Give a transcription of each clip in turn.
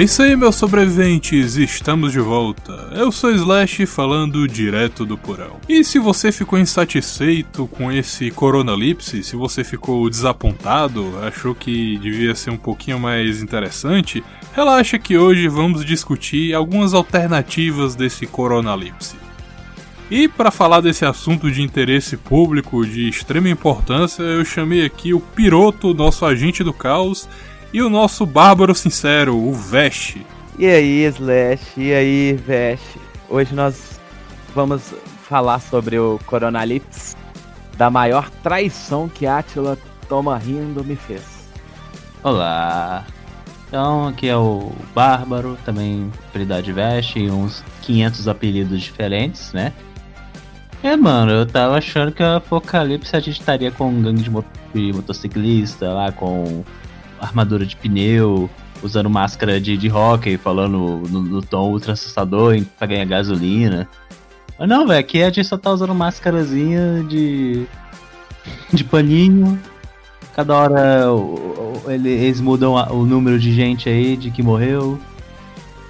É isso aí, meus sobreviventes, estamos de volta. Eu sou Slash falando direto do porão. E se você ficou insatisfeito com esse coronalipse, se você ficou desapontado, achou que devia ser um pouquinho mais interessante, relaxa que hoje vamos discutir algumas alternativas desse coronalipse. E para falar desse assunto de interesse público de extrema importância, eu chamei aqui o Piroto, nosso agente do caos, e o nosso Bárbaro Sincero, o Veste. E aí, Slash? E aí, Veste? Hoje nós vamos falar sobre o Coronalips, da maior traição que Atila Toma Rindo me fez. Olá! Então, aqui é o Bárbaro, também apelidade Veste, e uns 500 apelidos diferentes, né? É, mano, eu tava achando que o Apocalipse a gente estaria com um gangue de, mot de motociclista lá, com armadura de pneu, usando máscara de, de hockey, falando no, no tom ultra assustador pra ganhar gasolina. Mas não, velho, aqui a gente só tá usando máscarazinha de. de paninho. Cada hora eles mudam o número de gente aí de que morreu.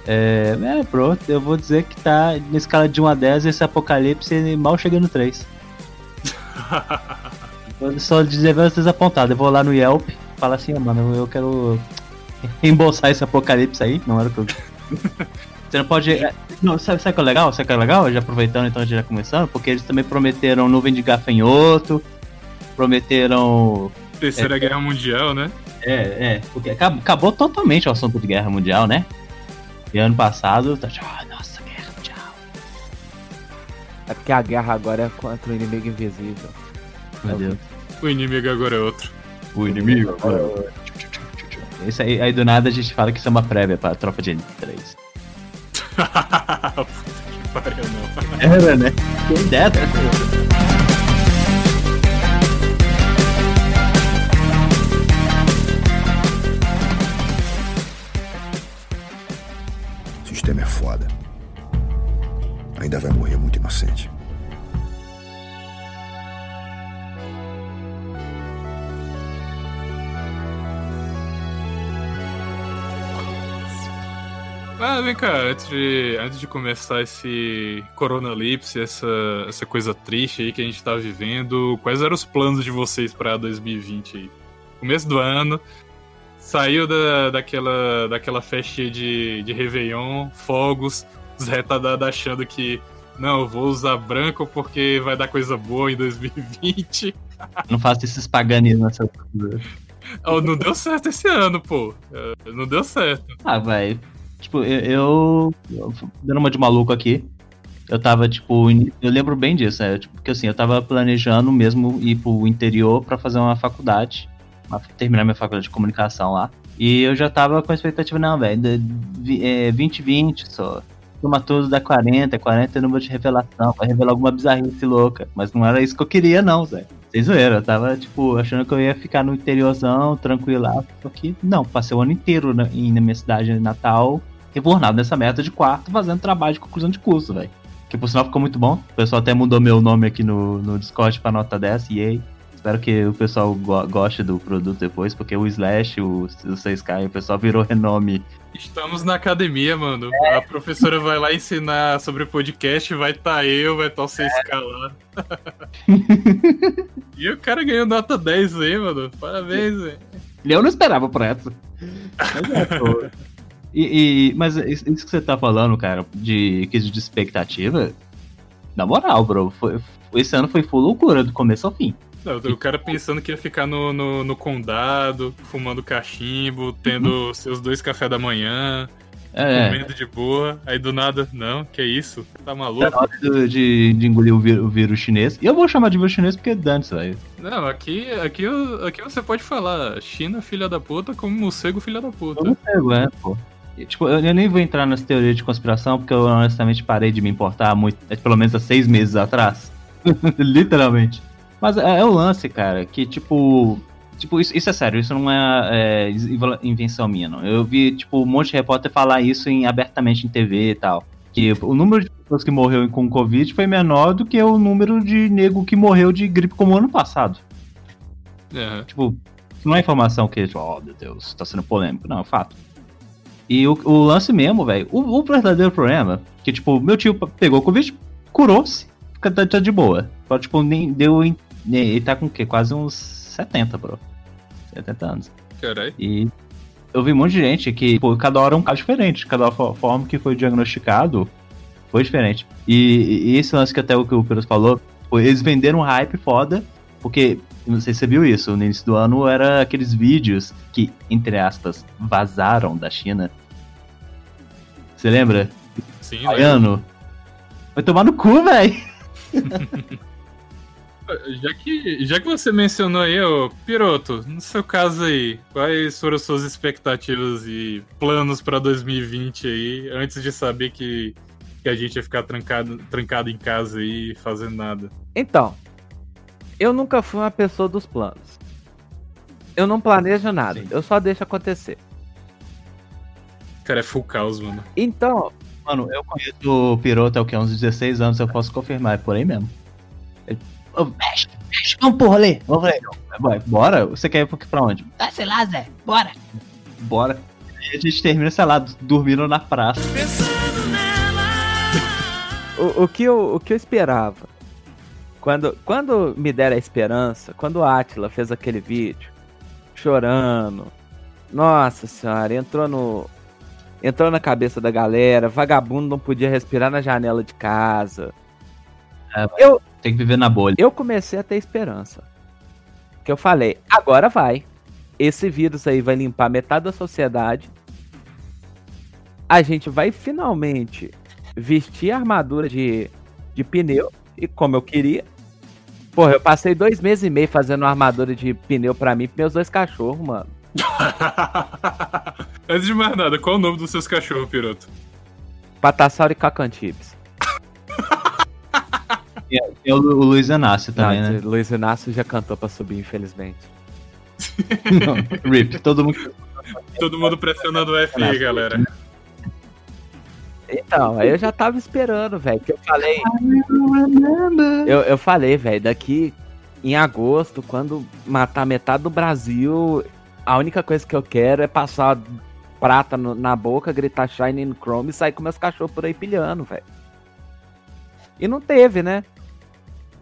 É, é, pronto, eu vou dizer que tá na escala de 1 a 10 esse apocalipse mal chegando no 3. eu só dizer desapontado, eu vou lá no Yelp, fala assim, mano, eu quero reembolsar esse apocalipse aí, não era o que eu. Você não pode. É, não, sabe, sabe o que é legal? Sabe o que é legal? Já aproveitando então, já começando, porque eles também prometeram nuvem de gafanhoto, prometeram. Terceira é, Guerra Mundial, né? É, é, porque acabou, acabou, totalmente o assunto de Guerra Mundial, né? E ano passado, tá tipo, oh, nossa, Guerra Mundial. É porque a guerra agora é contra o inimigo invisível. Meu Deus. O inimigo agora é outro. O inimigo agora é. Isso aí, aí do nada a gente fala que isso é uma prévia pra tropa de N3. Puta que pariu, não. Era, né? Quem dera. Cá, antes de, antes de começar esse coronalipse, essa, essa coisa triste aí que a gente tá vivendo, quais eram os planos de vocês pra 2020 aí? Começo do ano, saiu da, daquela, daquela festinha de, de Réveillon, fogos, os retardados achando que não, eu vou usar branco porque vai dar coisa boa em 2020. Não faço esses paganismos nessa coisa. Oh, não deu certo esse ano, pô. Não deu certo. Ah, vai. Tipo, eu, eu, Dando uma de maluco aqui. Eu tava, tipo. Eu lembro bem disso, né? Tipo, porque assim, eu tava planejando mesmo ir pro interior para fazer uma faculdade. terminar minha faculdade de comunicação lá. E eu já tava com a expectativa, não, velho, é, 2020 só. Toma tudo da 40, 40 é número de revelação, vai revelar alguma bizarrice louca. Mas não era isso que eu queria, não, Zé. Sem zoeira, eu tava, tipo, achando que eu ia ficar no interiorzão, tranquilo lá. Só que, não, passei o ano inteiro na, na minha cidade natal, rebornado nessa meta de quarto, fazendo trabalho de conclusão de curso, velho. Que por sinal ficou muito bom. O pessoal até mudou meu nome aqui no, no Discord pra nota 10, e aí. Espero que o pessoal go goste do produto depois, porque o Slash, o, o 6K, o pessoal virou renome. Estamos na academia, mano. É. A professora vai lá ensinar sobre podcast, vai estar tá eu, vai estar tá o 6K lá. e o cara ganhou nota 10 aí, mano. Parabéns, velho. Eu não esperava por essa. Mas é, e, e, mas isso que você tá falando, cara, de quesito de expectativa, na moral, bro, foi, esse ano foi full loucura, do começo ao fim. Não, o cara pensando que ia ficar no, no, no condado, fumando cachimbo, tendo uhum. seus dois cafés da manhã, é. comendo de boa, aí do nada, não, que é isso? Tá maluco? É hora de, de engolir o vírus, o vírus chinês. E eu vou chamar de vírus chinês porque é dantes, velho. Não, aqui, aqui, aqui você pode falar China, filha da puta, como morcego, filha da puta. Morcego, é, pô. Tipo, eu nem vou entrar nas teorias de conspiração, porque eu honestamente parei de me importar muito, é, pelo menos há seis meses atrás. Literalmente. Mas é, é, o lance, cara, que tipo. Tipo, isso, isso é sério, isso não é, é, invenção minha, não. Eu vi, tipo, um monte de repórter falar isso em, abertamente em TV e tal. Que o número de pessoas que morreu com Covid foi menor do que o número de nego que morreu de gripe como ano passado. É. Tipo, não é informação que, tipo, oh meu Deus, tá sendo polêmico. Não, é fato. E o, o lance mesmo, velho, o, o verdadeiro problema, que tipo, meu tio pegou o Covid, curou-se, tá, tá de boa. Só, tipo, nem deu. Ele tá com o quê? Quase uns 70, bro. 70 anos. Caralho. E eu vi um monte de gente que, pô, cada hora é um caso diferente. Cada fo- forma que foi diagnosticado foi diferente. E, e esse lance que até o que o Pedro falou, eles venderam um hype foda, porque, não sei se você viu isso, no início do ano era aqueles vídeos que, entre aspas, vazaram da China. Você lembra? Sim, né? Baiano. Vai tomar no cu, velho. Já que, já que você mencionou aí, ô Piroto, no seu caso aí, quais foram as suas expectativas e planos pra 2020 aí, antes de saber que, que a gente ia ficar trancado, trancado em casa aí fazendo nada? Então, eu nunca fui uma pessoa dos planos. Eu não planejo nada, Sim. eu só deixo acontecer. Cara, é full caos, mano. Então, Mano, eu conheço o Piroto há o que? Uns 16 anos, eu posso confirmar, é por aí mesmo. Ele, mexe, mexe, vamos pro rolê. Vamos rolê. Bora? Você quer ir pra- pra onde? Ah, sei lá, Zé. Bora. Bora. E a gente termina, sei lá, dormindo na praça. o, o que eu, o que eu esperava, quando, quando me deram a esperança, quando o Atila fez aquele vídeo, chorando, nossa senhora, entrou no. Entrou na cabeça da galera, vagabundo não podia respirar na janela de casa. Tem que viver na bolha. eu comecei a ter esperança. Que eu falei, agora vai. Esse vírus aí vai limpar metade da sociedade. A gente vai finalmente vestir a armadura de, de pneu. E como eu queria. Porra, eu passei dois meses e meio fazendo uma armadura de pneu pra mim e pros meus dois cachorros, mano. Antes de mais nada, qual o nome dos seus cachorros, Piroto? Patassauro e Cacantibes. Tem o, Lu- o Luiz Inácio também, Não, né? Luiz Inácio já cantou pra subir, infelizmente. Não, Rip, todo mundo. Todo mundo pressionando o F aí, galera. Então, aí eu já tava esperando, velho. Que eu falei. Eu, eu falei, velho, daqui em agosto, quando matar metade do Brasil, a única coisa que eu quero é passar prata no- na boca, gritar Shining Chrome e sair com meus cachorros por aí pilhando, velho. E não teve, né?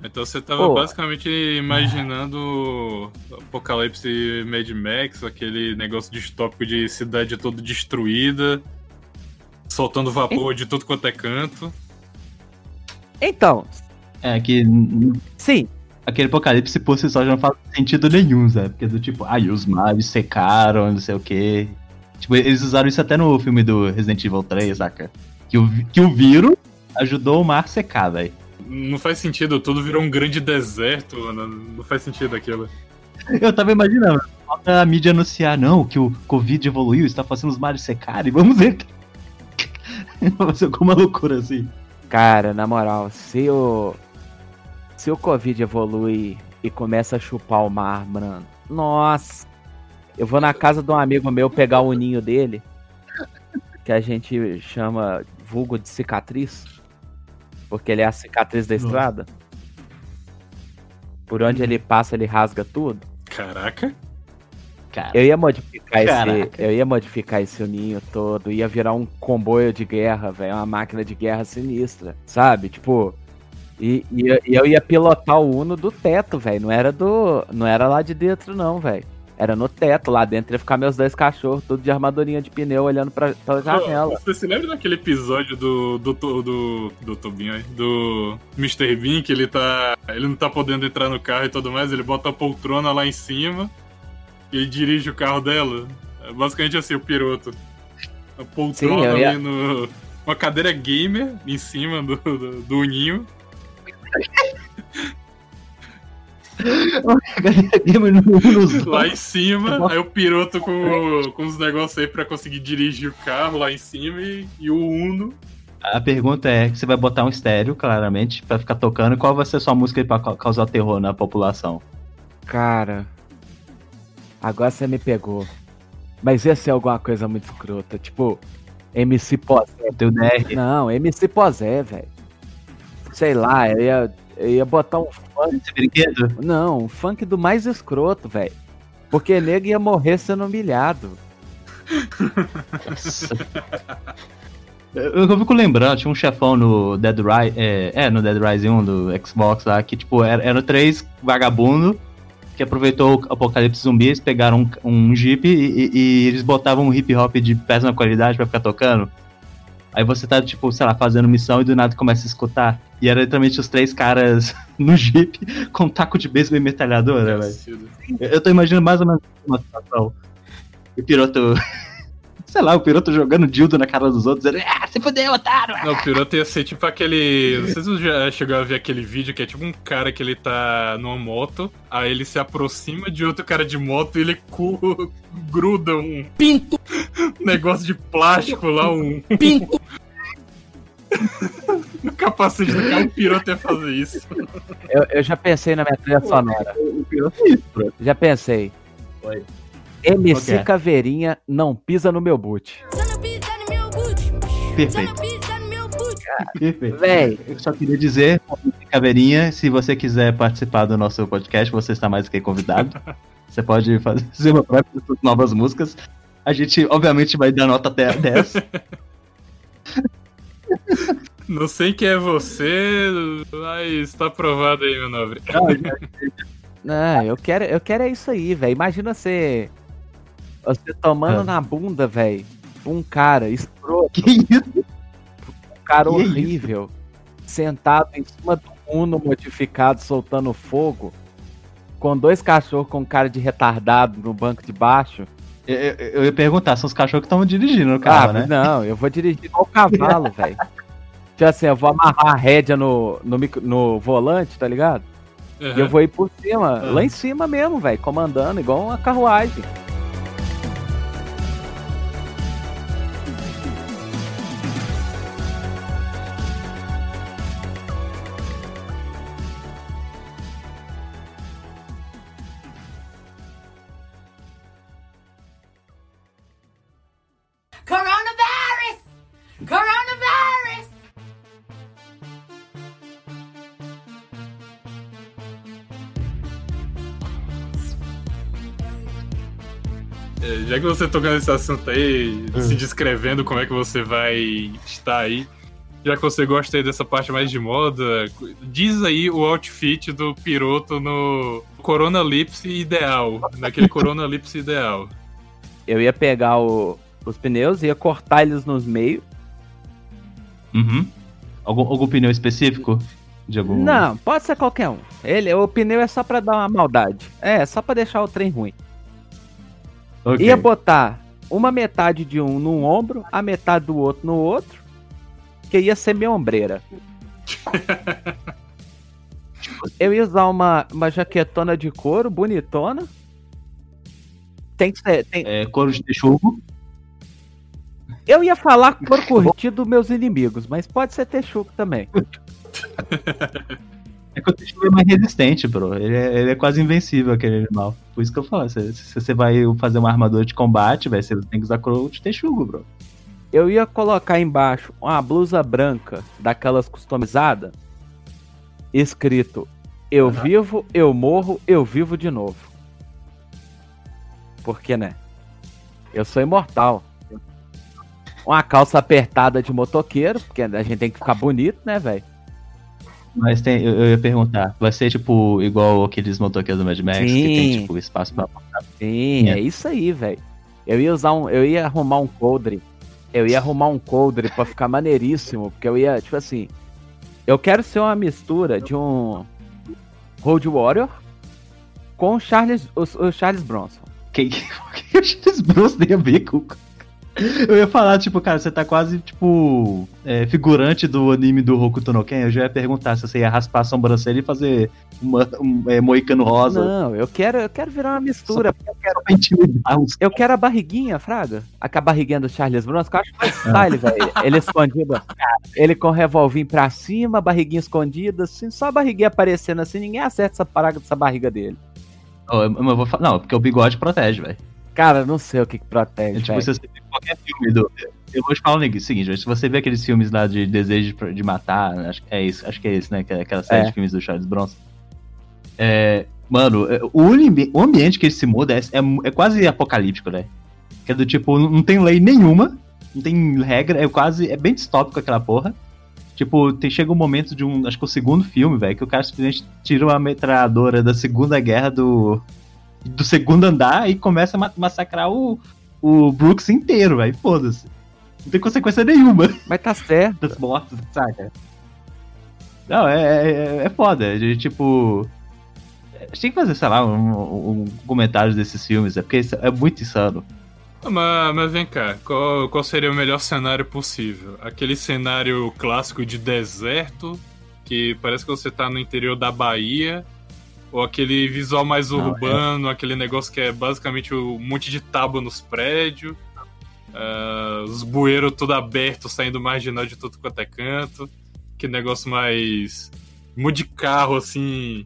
Então você tava Pô. basicamente imaginando Apocalipse Mad Max, aquele negócio distópico de cidade toda destruída, soltando vapor de tudo quanto é canto. Então, É que sim, aquele apocalipse por si só já não faz sentido nenhum, Zé. Porque do tipo, ai, os mares secaram, não sei o quê. Tipo, eles usaram isso até no filme do Resident Evil 3, saca? Que o, que o vírus ajudou o mar a secar, velho. Não faz sentido, tudo virou um grande deserto, mano. Não faz sentido aquilo. Eu tava imaginando, falta a mídia anunciar, não, que o Covid evoluiu, está fazendo os mares secarem, vamos ver. Vai ser alguma loucura assim. cara, na moral, se o. Se o Covid evolui e começa a chupar o mar, mano. Nossa. Eu vou na casa de um amigo meu pegar o ninho dele. Que a gente chama vulgo de cicatriz. Porque ele é a cicatriz da estrada. Por onde ele passa, ele rasga tudo. Caraca. Cara, Eu ia modificar esse. Caraca. Eu ia modificar esse ninho todo. Ia virar um comboio de guerra, velho. Uma máquina de guerra sinistra. Sabe? Tipo. E, e eu- e eu ia pilotar o Uno do teto, velho. Não era do. Não era lá de dentro, não, velho. Era no teto, lá dentro ia ficar meus dois cachorros, tudo de armadurinha de pneu, olhando pra, pela janela. Você se lembra daquele episódio do. do. do. do, do Tobinho aí? Do Mr. Bean, que ele tá. Ele não tá podendo entrar no carro e tudo mais, ele bota a poltrona lá em cima e ele dirige o carro dela. É basicamente assim, o piroto. A poltrona Sim, ia- ali no. Uma cadeira gamer em cima do, do, do ninho. Lá em cima, aí o piroto com, com os negócios aí pra conseguir dirigir o carro lá em cima e, e o Uno. A pergunta é: você vai botar um estéreo, claramente, pra ficar tocando, qual vai ser sua música aí pra ca- causar terror na população? Cara. Agora você me pegou. Mas ia ser alguma coisa muito escrota. Tipo, MC DR. Não, MC Posé, velho. Sei lá, eu ia, eu ia botar um funk. Esse brinquedo? Não, um funk do mais escroto, velho. Porque nego ia morrer sendo humilhado. Eu, eu fico lembrando, tinha um chefão no Dead Rise, é, é, no Dead Rise 1 do Xbox lá, que tipo, eram era três vagabundos que aproveitou o apocalipse zumbi, eles pegaram um, um jeep e, e, e eles botavam um hip hop de péssima qualidade pra ficar tocando. Aí você tá, tipo, sei lá, fazendo missão e do nada começa a escutar. E era literalmente os três caras no jeep com um taco de beisebol e metralhadora, velho. Eu, eu tô imaginando mais ou menos uma situação. E o piloto. Sei lá, o piloto jogando dildo na cara dos outros, dizendo, ah, se fudeu, otário! Não, o piloto ia ser tipo aquele. Não sei se você já chegou a ver aquele vídeo que é tipo um cara que ele tá numa moto, aí ele se aproxima de outro cara de moto e ele cu... gruda um. Pinto! negócio de plástico lá, um. Pinto! no capacete do carro, o piloto ia fazer isso. Eu, eu já pensei na minha trilha sonora. O piloto é isso, bro. Já pensei. Oi. MC Ok. Caveirinha não pisa no meu boot. Perfeito. Perfeito. Véi, Eu só queria dizer, Caveirinha, se você quiser participar do nosso podcast, você está mais do que convidado. Você pode fazer uma própria das suas novas músicas. A gente, obviamente, vai dar nota até 10. Não sei quem é você, mas tá aprovado aí, meu nobre. não, eu quero, eu quero é isso aí, velho. Imagina você. Você tomando Ah. na bunda, velho. Um cara escroto, que isso? um cara que isso? horrível. Sentado em cima do Uno modificado, soltando fogo. Com dois cachorros com cara de retardado no banco de baixo. Eu, eu- eu ia perguntar, são os cachorros que estão dirigindo no carro, ah, né? não, eu vou dirigir igual cavalo, velho. Tipo assim, eu vou amarrar a rédea no, no, micro- no volante, tá ligado? E eu Uhum. vou ir por cima, Ah. lá em cima mesmo, velho, comandando, igual uma carruagem. Já que você tocou nesse assunto aí, Hum. se descrevendo como é que você vai estar aí, já que você gosta aí dessa parte mais de moda, diz aí o outfit do piloto no Coronalipse ideal, naquele Coronalipse ideal. Eu ia pegar o- os pneus, ia cortar eles nos meios. Uhum. Algum, algum pneu específico? De algum... Não, pode ser qualquer um. Ele, o pneu é só pra dar uma maldade. É, só pra deixar o trem ruim. Ok. Ia botar uma metade de um num ombro, a metade do outro no outro, que ia ser minha ombreira. Eu ia usar uma, uma jaquetona de couro, bonitona. Tem que ser. tem- É, couro de texugo. Eu ia falar couro curtido dos meus inimigos, mas pode ser texugo também. É que o texugo é mais resistente, bro. Ele é, ele é quase invencível, aquele animal. Por isso que eu falo, se, se você vai fazer uma armadura de combate, vai, você tem que usar de texugo, bro. Eu ia colocar embaixo uma blusa branca, daquelas customizadas, escrito: Eu vivo, eu morro, eu vivo de novo. Porque, né? Eu sou imortal. Uma calça apertada de motoqueiro, porque a gente tem que ficar bonito, né, velho? Mas tem, eu, eu ia perguntar, vai ser tipo igual aqueles motoqueiros do Mad Max, que tem Sim. tipo espaço pra. Sim, É. é isso aí, velho. Eu ia usar um. Eu ia arrumar um coldre. Eu ia arrumar um coldre pra ficar maneiríssimo. Porque eu ia, tipo assim. Eu quero ser uma mistura de um Road Warrior com o Charles, o, o Charles Bronson. Que, que o Charles Bronson tem a ver com. Eu ia falar, tipo, cara, você tá quase, tipo, é, figurante do anime do Hokuto no Ken. Eu já ia perguntar se você ia raspar a sobrancelha e fazer uma, um é, moicano rosa. Não, eu quero, eu quero virar uma mistura. Eu quero os Eu quero a barriguinha, Fraga. A, a barriguinha do Charles Bronson, que eu acho mais style, velho. Ele escondido. Ele com o revolvinho pra cima, a barriguinha escondida, assim, só a barriguinha aparecendo assim, ninguém acerta essa parada dessa barriga dele. Oh, eu, eu vou não, porque o bigode protege, velho. Cara, não sei o que, que É, protege, tipo, velho. se você vê qualquer filme do. Eu vou te falar o seguinte, se você vê aqueles filmes lá de Desejo de- Matar, acho que é isso, acho que é esse, né? é Aquela série É. de filmes do Charles Bronson. É, mano, é, o, o ambiente que ele se muda é, é, é quase apocalíptico, né? Que é do tipo, não tem lei nenhuma, não tem regra, é quase. É bem distópico aquela porra. Tipo, tem, chega um momento de um. Acho que é o segundo filme, velho, que o cara simplesmente tira uma metralhadora da Segunda Guerra do. Do segundo andar e começa a ma- massacrar o, o Brooks inteiro, velho. Foda-se. Não tem consequência nenhuma Mas tá certo. das mortes, saca? Não, é, é, é foda. De, tipo. A gente tem que fazer, sei lá, um, um comentário desses filmes, é porque é muito insano. Mas, mas vem cá, qual, qual seria o melhor cenário possível? Aquele cenário clássico de deserto, que parece que você tá no interior da Bahia, ou aquele visual mais Não, urbano, aquele negócio que é basicamente um monte de tábua nos prédios, ah, os bueiros tudo aberto, saindo marginal de tudo quanto é canto, que negócio mais. monte de carro assim.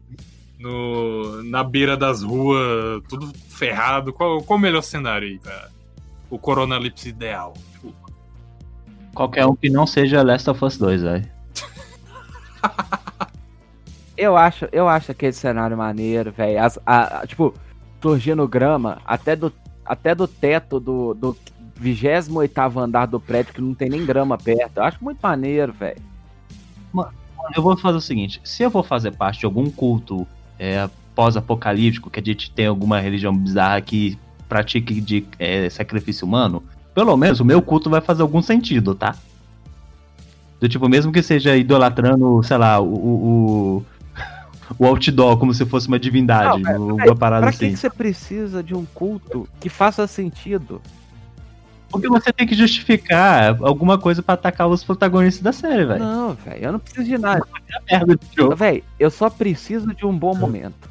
No, na beira das ruas, tudo ferrado. Qual, qual o melhor cenário aí, cara? o coronalipse ideal. Qualquer um que não seja Last of Us 2, velho. Eu acho, eu acho aquele cenário maneiro, velho. Tipo, surgindo grama até do, até do teto do, do 28 andar do prédio, que não tem nem grama perto. Eu acho muito maneiro, velho. Eu vou fazer o seguinte: se eu vou fazer parte de algum culto é, pós-apocalíptico, que a gente tem alguma religião bizarra que pratique de é, sacrifício humano, pelo menos o meu culto vai fazer algum sentido, tá? Do tipo, mesmo que seja idolatrando, sei lá, o, o, o, outdoor como se fosse uma divindade, Não, uma parada Pra assim. que, que você precisa de um culto que faça sentido? Porque você tem que justificar alguma coisa pra atacar os protagonistas da série, velho. Não, velho, eu não preciso de nada. É a merda do jogo. Velho, eu só preciso de um bom momento.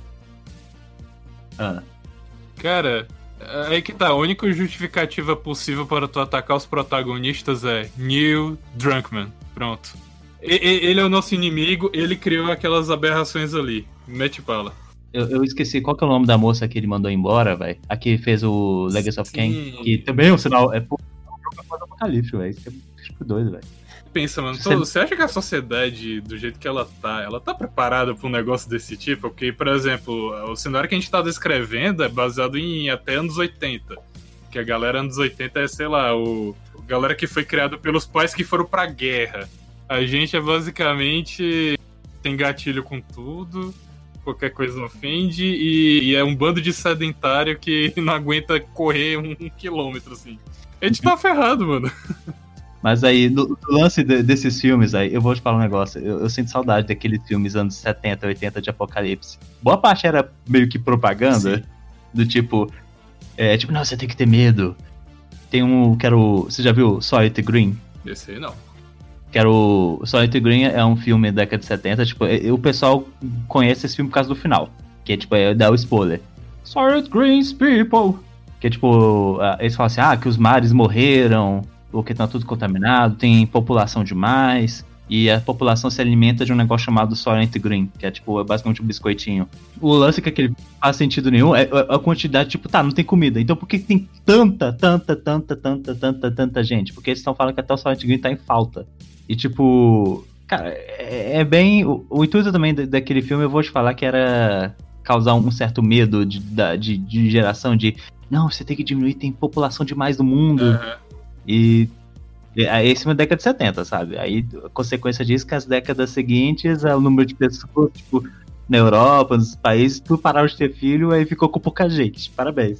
Ah. Cara, aí que tá. A única justificativa possível para tu atacar os protagonistas é Neil Drunkman. Pronto. Ele é o nosso inimigo, ele criou aquelas aberrações ali. Mete bala. Eu, eu esqueci qual que é o nome da moça que ele mandou embora, velho. A que fez o Legacy of Kain. Que também é um sinal. É pô, é um pós-apocalíptico, velho. Isso é tipo doido, velho. Pensa, mano, Você- você acha que a sociedade, do jeito que ela tá, ela tá preparada pra um negócio desse tipo? Porque, por exemplo, o cenário que a gente tá descrevendo é baseado em até anos 80. Que a galera anos 80 é, sei lá, o. a galera que foi criada pelos pais que foram pra guerra. A gente é basicamente. tem gatilho com tudo, qualquer coisa ofende, e, e é um bando de sedentário que não aguenta correr um, quilômetro, assim. A gente tá ferrado, mano. Mas aí, no, no lance de- desses filmes aí, eu vou te falar um negócio. Eu, eu sinto saudade daqueles filmes anos 70, 80 de apocalipse. Boa parte era meio que propaganda. Sim. Do tipo. É, tipo, não, você tem que ter medo. Tem um. Que era o. Você já viu Solid Green? Esse aí não. Que era o. Solid Green é um filme da década de 70. Tipo, o pessoal conhece esse filme por causa do final. Que é tipo, é dar o spoiler. Solid Greens People. Que é tipo. Eles falam assim, ah, que os mares morreram. Ou que tá tudo contaminado, tem população demais. E a população se alimenta de um negócio chamado Solent Green, que é tipo, é basicamente um biscoitinho. O lance é que aquele faz sentido nenhum é é a quantidade, tipo, tá, não tem comida. Então por que que tem tanta, tanta, tanta, tanta, tanta, tanta gente? Porque eles estão falando que até o Solent Green tá em falta. E tipo, cara, é, é bem. O, o intuito também da- daquele filme, eu vou te falar que era causar um certo medo de, da- de, de geração de. Não, você tem que diminuir, tem população demais no mundo. Aham. E e aí esse é uma década de 70, sabe? Aí a consequência disso é que as décadas seguintes, é o número de pessoas, tipo, na Europa, nos países, tudo pararam de ter filho, aí ficou com pouca gente. Parabéns.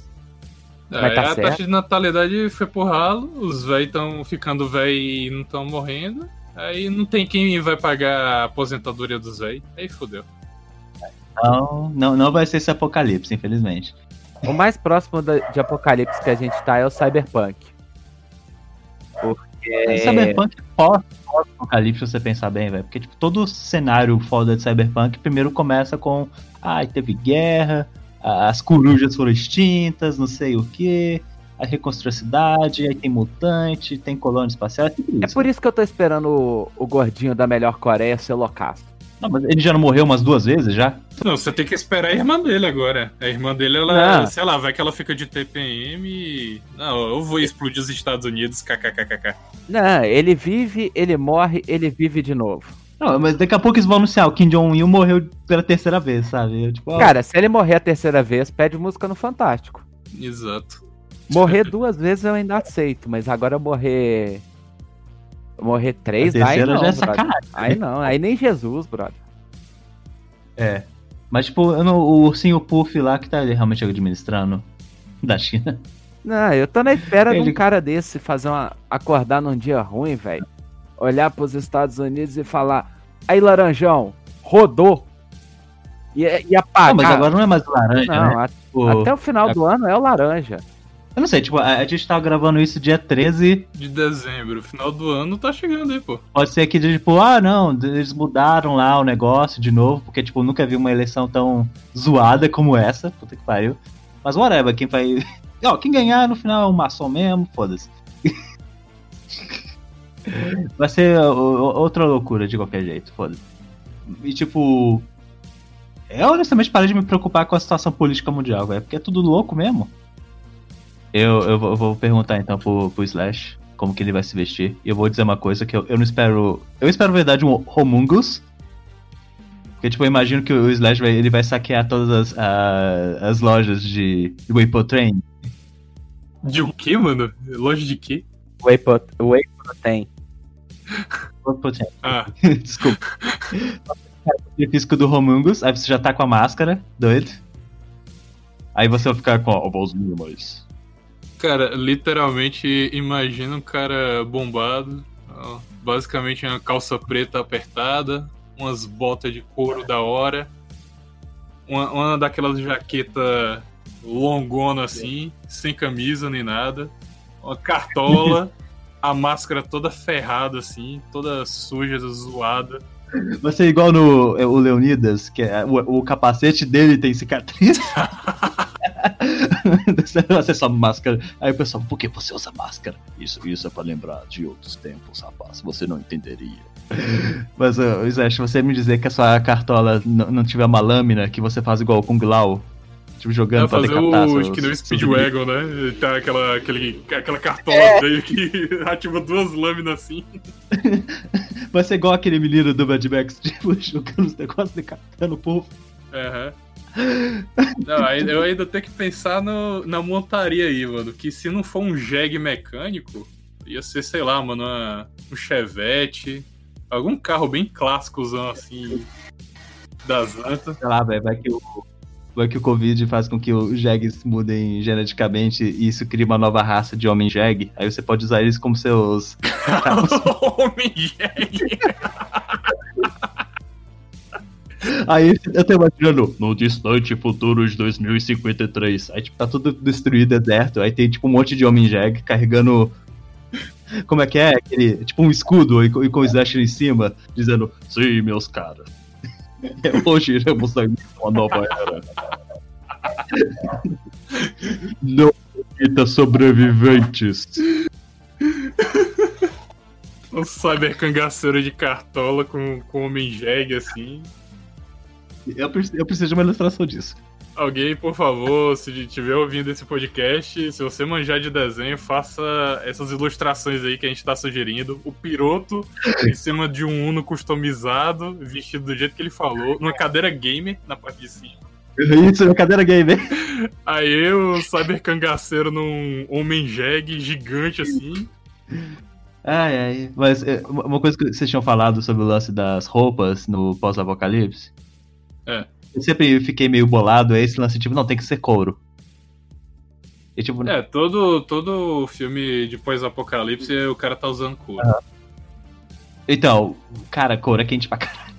É, Mas tá a certo. taxa de natalidade foi pro ralo, os velhos estão ficando velhos e não estão morrendo. Aí não tem quem vai pagar a aposentadoria dos velhos. Aí fodeu. Então, não, não vai ser esse apocalipse, infelizmente. O mais próximo da- de apocalipse que a gente tá é o Cyberpunk. Porque. É... Cyberpunk é pós- pós-apocalipse, se você pensar bem, velho. Porque, tipo, todo cenário foda de Cyberpunk primeiro começa com. Ai, teve guerra, as corujas foram extintas, não sei o que. Aí reconstrui a cidade, aí tem mutante, tem colônia espacial, é tudo É por isso que eu tô esperando o, o gordinho da melhor Coreia ser loucaço. Não, mas ele já não morreu umas duas vezes já? Não, você tem que esperar a irmã dele agora. A irmã dele, ela, Não. sei lá, vai que ela fica de TPM e. Não, eu vou explodir os Estados Unidos, kkkk. Não, ele vive, ele morre, ele vive de novo. Não, mas daqui a pouco eles vão anunciar, o Kim Jong-un morreu pela terceira vez, sabe? Eu, tipo, ó, Cara, se ele morrer a terceira vez, pede música no Fantástico. Exato. Morrer duas vezes eu ainda aceito, mas agora eu morrer. Morrer três, A aí não, já é sacanagem. Aí não, aí nem Jesus, brother. É. Mas, tipo, eu não- o ursinho Puff lá que tá realmente administrando da China. Não, eu tô na espera de Ele- um cara desse fazer uma. acordar num dia ruim, velho. Olhar pros Estados Unidos e falar. Aí, Laranjão, rodou. E, e apagar. Não, mas agora não é mais laranja, Não, né? Tipo, até o final do ano é o laranja. Eu não sei, tipo, a, a gente tá gravando isso dia 13. De dezembro, final do ano tá chegando aí, pô. Pode ser que, tipo, ah, não, eles mudaram lá o negócio de novo, porque, tipo, nunca vi uma eleição tão zoada como essa. Puta que pariu. Mas whatever, quem vai. Ó, quem ganhar no final é um maçom mesmo, foda-se. vai ser ó, outra loucura de qualquer jeito, foda-se. E, tipo. Eu honestamente parei de me preocupar com a situação política mundial, velho, porque é tudo louco mesmo. Eu, eu, vou, eu vou perguntar então pro, pro Slash como que ele vai se vestir. E eu vou dizer uma coisa que eu, eu não espero. Eu espero, na verdade, um Homungus. Porque, tipo, eu imagino que o Slash vai, ele vai saquear todas as, a- as lojas de, de Waypo Train. De o quê, mano? Loja de quê? Whey, Ah, Desculpa. O físico do Homungus, aí você já tá com a máscara, doido. Aí você vai ficar com a vozinha mais. cara, literalmente imagina um cara bombado, basicamente uma calça preta apertada, umas botas de couro da hora, uma, uma daquelas jaqueta longona assim, sem camisa nem nada, uma cartola, a máscara toda ferrada assim, toda suja, zoada. Vai ser igual no é, o Leonidas, que é, o, o capacete dele tem cicatriz. Você só máscara. Aí o pessoal, por que você usa máscara? Isso, isso é pra lembrar de outros tempos, rapaz. Você não entenderia. Mas, uh, Slash, você me dizer que a sua cartola não tiver uma lâmina que você faz igual com Glau? Tipo, jogando Vai pra fazer o seus- que nem o seus Speedwagon, né? Tá aquela, aquele, aquela cartola É. dele que ativa duas lâminas assim. Vai ser igual aquele menino do Mad Max, tipo, jogando os negócios, decapitando o povo. Aham. Não, aí- eu ainda tenho que pensar no, na montaria aí, mano. Que se não for um jegue mecânico, ia ser, sei lá, mano, uma- um chevette. Algum carro bem clássicozão assim. Das antas. Sei lá, velho, vai que o. Vai que o Covid faz com que os jegues mudem geneticamente e isso cria uma nova raça de homem jegue. Aí você pode usar eles como seus. Homem jegue. Aí eu tô imaginando, no distante futuro de 2053. Aí, tipo, tá tudo destruído, deserto. Aí tem, tipo, um monte de homem jegue carregando. Como é que é? Aquele, tipo, um escudo e, com- e com o Slash em cima, dizendo: Sim, meus caras. Hoje iremos a uma nova era. Não permita sobreviventes. Um cyber cangaceiro de cartola com, com homem jegue assim. Eu, eu preciso de uma ilustração disso. Alguém, por favor, se estiver ouvindo esse podcast, se você manjar de desenho, faça essas ilustrações aí que a gente tá sugerindo. O piroto em cima de um Uno customizado, vestido do jeito que ele falou, numa cadeira gamer na parte de cima. Isso, minha cadeira gamer. Aí o cyber cangaceiro num homem jegue gigante assim. Ai, ai. Mas é, uma uma coisa que vocês tinham falado sobre o lance das roupas no pós-apocalipse. É. Eu sempre fiquei meio bolado, é esse lance, tipo, não, tem que ser couro. E tipo, É, todo, todo filme de pós-apocalipse o cara tá usando couro. então, cara, couro é quente pra caralho.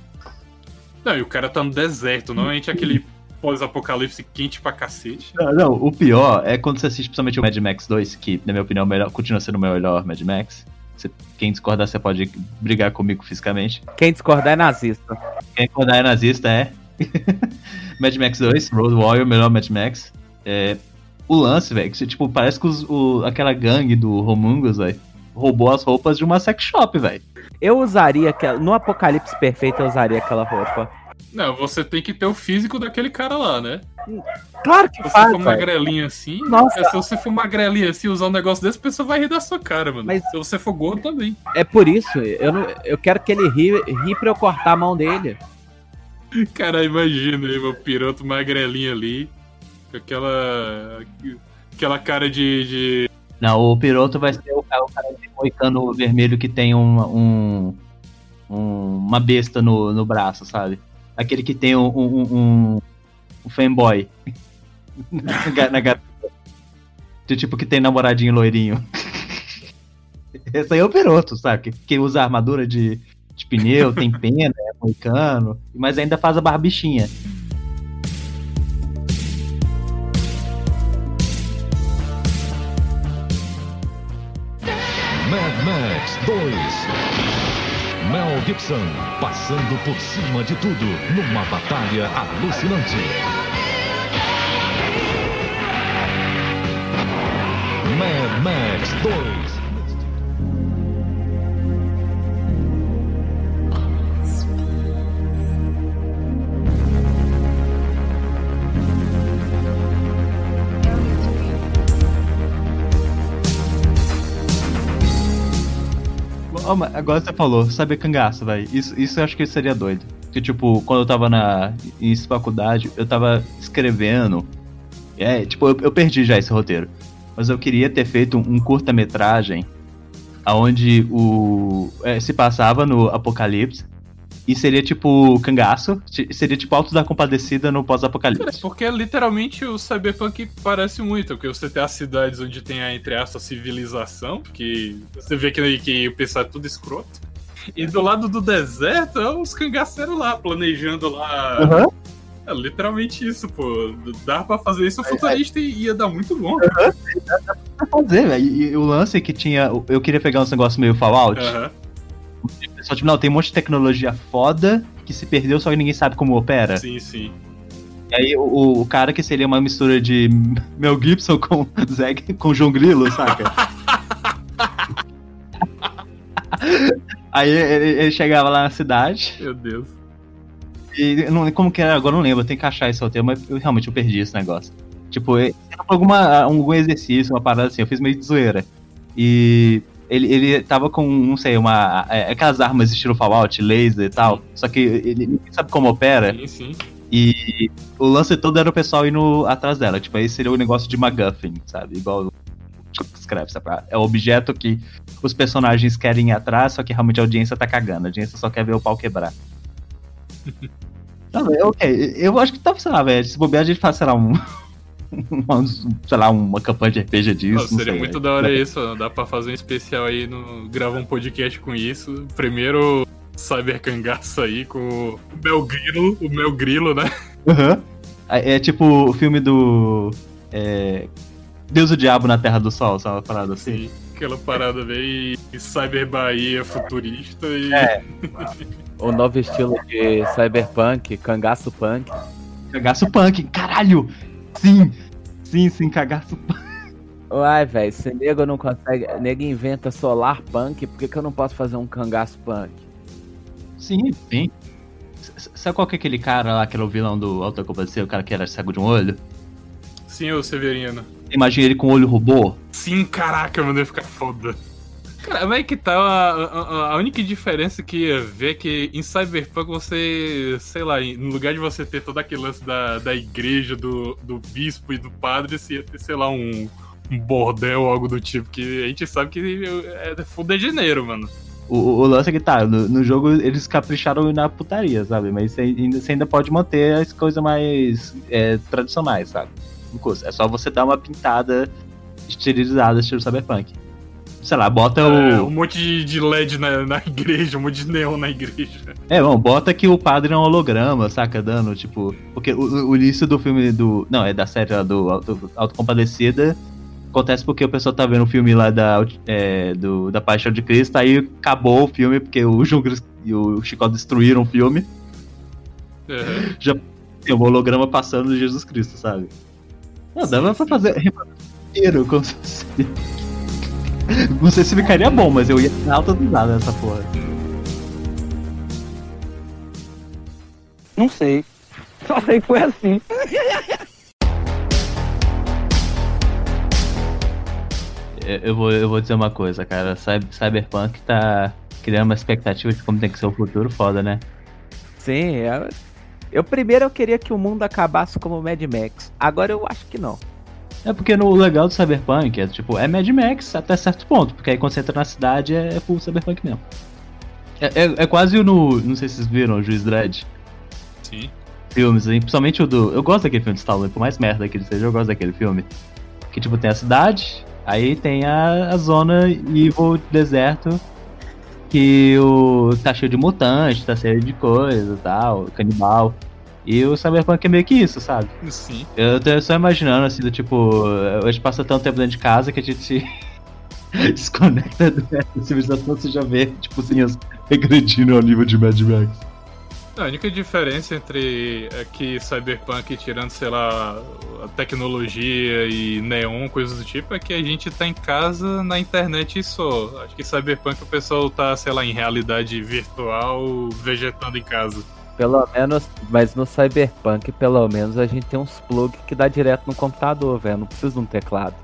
Não, e o cara tá no deserto, normalmente aquele pós-apocalipse quente pra cacete. Não, não, o pior é quando você assiste principalmente o Mad Max 2, que, na minha opinião, é o melhor, continua sendo o melhor Mad Max. Você- quem discordar, você pode brigar comigo fisicamente. Quem discordar é nazista. Quem discordar é nazista, é. Mad Max 2, Road Warrior, melhor Mad Max. É, o lance, velho, que tipo, parece que os- o- aquela gangue do Romungus, velho, roubou as roupas de uma sex shop, velho. Eu usaria aquela. No Apocalipse Perfeito, eu usaria aquela roupa. Não, você tem que ter o físico daquele cara lá, né? Claro que Se você faz, for velho. magrelinho assim, Nossa. é, se você for magrelinho assim, usar um negócio desse, a pessoa vai rir da sua cara, mano. Mas- Se você for gordo, também. É por isso, eu, não, eu quero que ele ri, ri pra eu cortar a mão dele. Cara, imagina aí, meu piroto magrelinho ali, com aquela. Aquela cara de. de... Não, o piloto vai ser o cara, o cara de moicano vermelho que tem um, um- um- uma besta no, no braço, sabe? Aquele que tem um, um, um- um fanboy na, na garota. Tipo que tem namoradinho loirinho. Esse aí é o piloto, sabe? Que, que usa armadura de, de pneu, tem pena, é moicano, mas ainda faz a barbichinha. Mad Max 2. Mel Gibson passando por cima de tudo numa batalha alucinante. Mad Max 2. Ó, mas agora você falou, sabe cangaço, velho. Isso, isso eu acho que seria doido. Que, tipo, quando eu tava na em faculdade, eu tava escrevendo. É, tipo, eu, eu perdi já esse roteiro. Mas eu queria ter feito um, um curta-metragem aonde o. é, se passava no Apocalipse. E seria tipo cangaço. Seria tipo Alto da Compadecida no pós-apocalipse. porque literalmente o Cyberpunk parece muito, porque você tem as cidades onde tem a, entre aspas, civilização, que você vê que, que o pessoal é tudo escroto. E do lado do deserto, é os cangaceiros lá, planejando lá. Aham. É literalmente isso, pô. Dá pra fazer isso futurista e ia dar muito bom. Pra fazer, velho. E, o lance é que tinha. Eu queria pegar uns negócios meio Fallout. Aham. Só tipo, não, tem um monte de tecnologia foda que se perdeu, só que ninguém sabe como opera. Sim, sim. E aí o, o cara que seria uma mistura de Mel Gibson com Zeg, com João Grilo, saca? aí ele, ele chegava lá na cidade Meu Deus. e não, como que era, agora não lembro, eu tenho que achar esse roteiro, mas eu realmente eu perdi esse negócio. Tipo, era alguma, algum exercício, uma parada assim, eu fiz meio de zoeira. E ele, ele tava com, não sei, uma. é, aquelas armas estilo Fallout, laser e tal. Só que ele ninguém sabe como opera. Sim, sim. E o lance todo era o pessoal indo atrás dela. Tipo, aí seria o negócio de MacGuffin, sabe? Igual escreve, sabe? É o objeto que os personagens querem ir atrás, só que realmente a audiência tá cagando. A audiência só quer ver o pau quebrar. Tá, ok. Eu acho que tá, sei lá, velho. Se bobear, a gente faz, sei lá, um. uma- sei lá, uma campanha de RPG disso. Não seria sei, muito velho. da hora isso, ó. dá pra fazer um especial aí, no... gravar um podcast com isso. Primeiro Cyber Cangaço aí com o Mel Grilo, o Mel Grilo, né? Aham. É, é tipo o filme do. É, Deus o Diabo na Terra do Sol, sabe uma parada assim? Sim, aquela parada bem Cyber Bahia futurista e. É. O novo estilo de cyberpunk, cangaço punk. Cagaço punk, caralho! Sim! Sim, sim, cagaço punk. Uai, velho, se nego não consegue. Nego inventa solar punk, por que, que eu não posso fazer um cangaço punk? Sim, sim. Sabe qual que é aquele cara lá, que era o vilão do Auto da Compadecida, o cara que era cego de um olho? Sim, o Severino. Imagina ele com o olho robô. Sim, caraca, mano, ia ficar foda. Cara, mas é que tá, a, a- a única diferença que ia ver é que em Cyberpunk você, sei lá, no lugar de você ter todo aquele lance da, da igreja, do, do bispo e do padre, você ia ter, sei lá, um, um bordel ou algo do tipo, que a gente sabe que é fuder janeiro, mano. O, o- lance é que tá, no, no jogo eles capricharam na putaria, sabe? Mas você ainda, você ainda pode manter as coisas mais é, tradicionais, sabe? Não custa. É só você dar uma pintada estilizada, estilo cyberpunk. Sei lá, bota É, o. um monte de, de LED na, na igreja, um monte de neon na igreja. É, bom, bota que o padre é um holograma, saca? Dando, tipo. Porque o, o início do filme do. Não, é da série lá do Auto, Autocompadecida. Acontece porque o pessoal tá vendo o filme lá da, é, do, da Paixão de Cristo, aí acabou o filme, porque o Cristo e o Chico destruíram o filme. É. Tem um holograma passando de Jesus Cristo, sabe? Não, dava pra fazer inteiro, como se Não sei se ficaria bom, mas eu ia dar alta risada nessa porra. Não sei. Só sei que foi assim. Eu, vou, eu vou dizer uma coisa, cara. Cy- Cyberpunk tá criando uma expectativa de como tem que ser o futuro foda, né? Sim, eu, eu primeiro eu queria que o mundo acabasse como Mad Max. Agora eu acho que não. É porque no legal do Cyberpunk é tipo, é Mad Max até certo ponto, porque aí quando você entra na cidade é, é full Cyberpunk mesmo. É, é, é quase o no. Não sei se vocês viram o Juiz Dredd. Sim. Filmes, hein? principalmente o do. Eu gosto daquele filme de Stallone, por mais merda que ele seja, eu gosto daquele filme. Que tipo, tem a cidade, aí tem a, a zona evil deserto, que o tá cheio de mutante, tá cheio de coisa e tal, canibal. E o Cyberpunk é meio que isso, sabe? Sim. Eu tô só imaginando, assim, do tipo, a gente passa tanto tempo dentro de casa que a gente se desconecta da civilização, você já vê, tipo, assim, as regredindo ao nível de Mad Max. A única diferença entre é que Cyberpunk, tirando, sei lá, a tecnologia e neon, coisas do tipo, é que a gente tá em casa na internet e só. Acho que Cyberpunk o pessoal tá, sei lá, em realidade virtual, vegetando em casa. Pelo menos, mas no Cyberpunk, pelo menos, a gente tem uns plugs que dá direto no computador, velho. Não precisa de um teclado.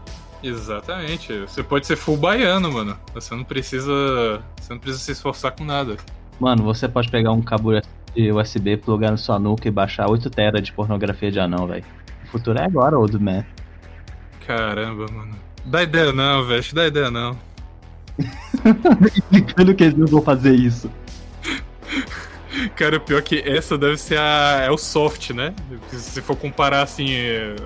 Exatamente. Você pode ser full baiano, mano. Você não precisa. Você não precisa se esforçar com nada. Mano, você pode pegar um cabo de USB, plugar na sua nuca e baixar 8 tera de pornografia de anão, velho. O futuro é agora, old man. Caramba, mano. Dá ideia não, velho. Dá ideia não. Explicando que eles não vão fazer isso. Cara, o pior é que essa deve ser a. É o soft, né? Se for comparar assim,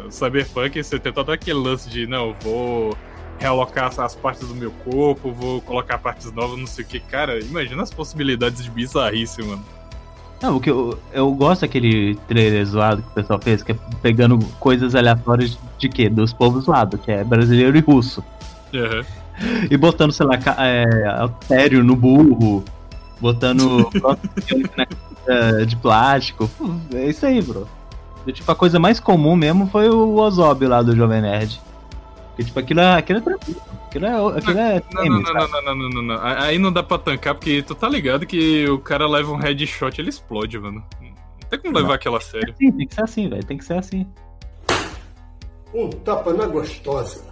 Cyberpunk, você tem todo aquele lance de, não, vou realocar as partes do meu corpo, vou colocar partes novas, não sei o que. Cara, imagina as possibilidades de bizarrice, mano. Não, o que eu, eu gosto daquele trailer zoado que o pessoal fez, que é pegando coisas aleatórias de quê? Dos povos lados, que é brasileiro e russo. Uhum. E botando, sei lá, é, altério no burro, botando na de plástico. É isso aí, bro. E, tipo, a coisa mais comum mesmo foi o Ozob lá do Jovem Nerd. Porque, tipo, aquilo é, aquilo é tranquilo. Aquilo é, aquilo é Não, não, não, não, não, não, não, não. Aí não dá pra tancar, porque tu tá ligado que o cara leva um headshot ele explode, mano. Não tem como levar aquela a sério. Sim, tem que ser assim, velho. Tem que ser assim. Um tapa na gostosa.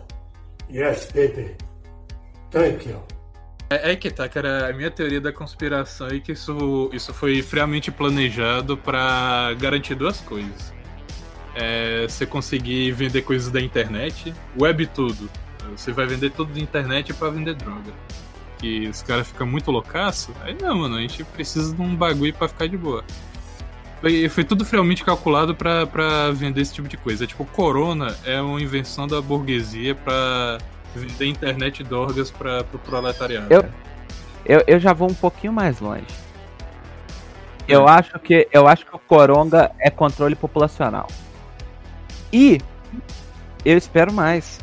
Yes, baby. Thank you. É, é que tá, cara. A minha teoria da conspiração é que isso, isso foi friamente planejado pra garantir duas coisas. É, você conseguir vender coisas da internet, web tudo. Você vai vender tudo da internet pra vender droga. Que os caras ficam muito loucaço. Aí não, mano, a gente precisa de um bagulho pra ficar de boa. Foi, foi tudo friamente calculado pra vender esse tipo de coisa. Tipo, Corona é uma invenção da burguesia pra vender internet e drogas pra, pro proletariado. Eu- Eu, eu já vou um pouquinho mais longe. Eu acho que eu acho que o Coronga é controle populacional. E eu espero mais.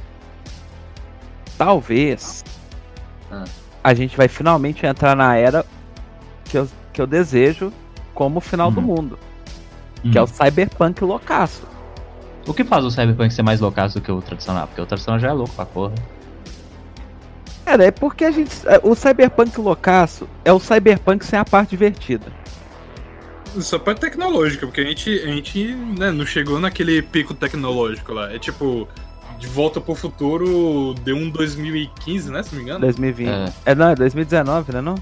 Talvez Ah. a gente vai finalmente entrar na era que eu, que eu desejo como o final do Uhum. mundo, que é o cyberpunk loucaço. O que faz o Cyberpunk ser mais loucaço do que o tradicional? Porque o tradicional já é louco pra porra. Cara, é porque a gente. é, O cyberpunk loucaço é o cyberpunk sem a parte divertida. Só parte tecnológica, porque a gente, a gente né, não chegou naquele pico tecnológico lá. É tipo, de volta pro futuro deu um 2015, né? Se não me engano. 2020. É. É, não, é 2019, né? Não?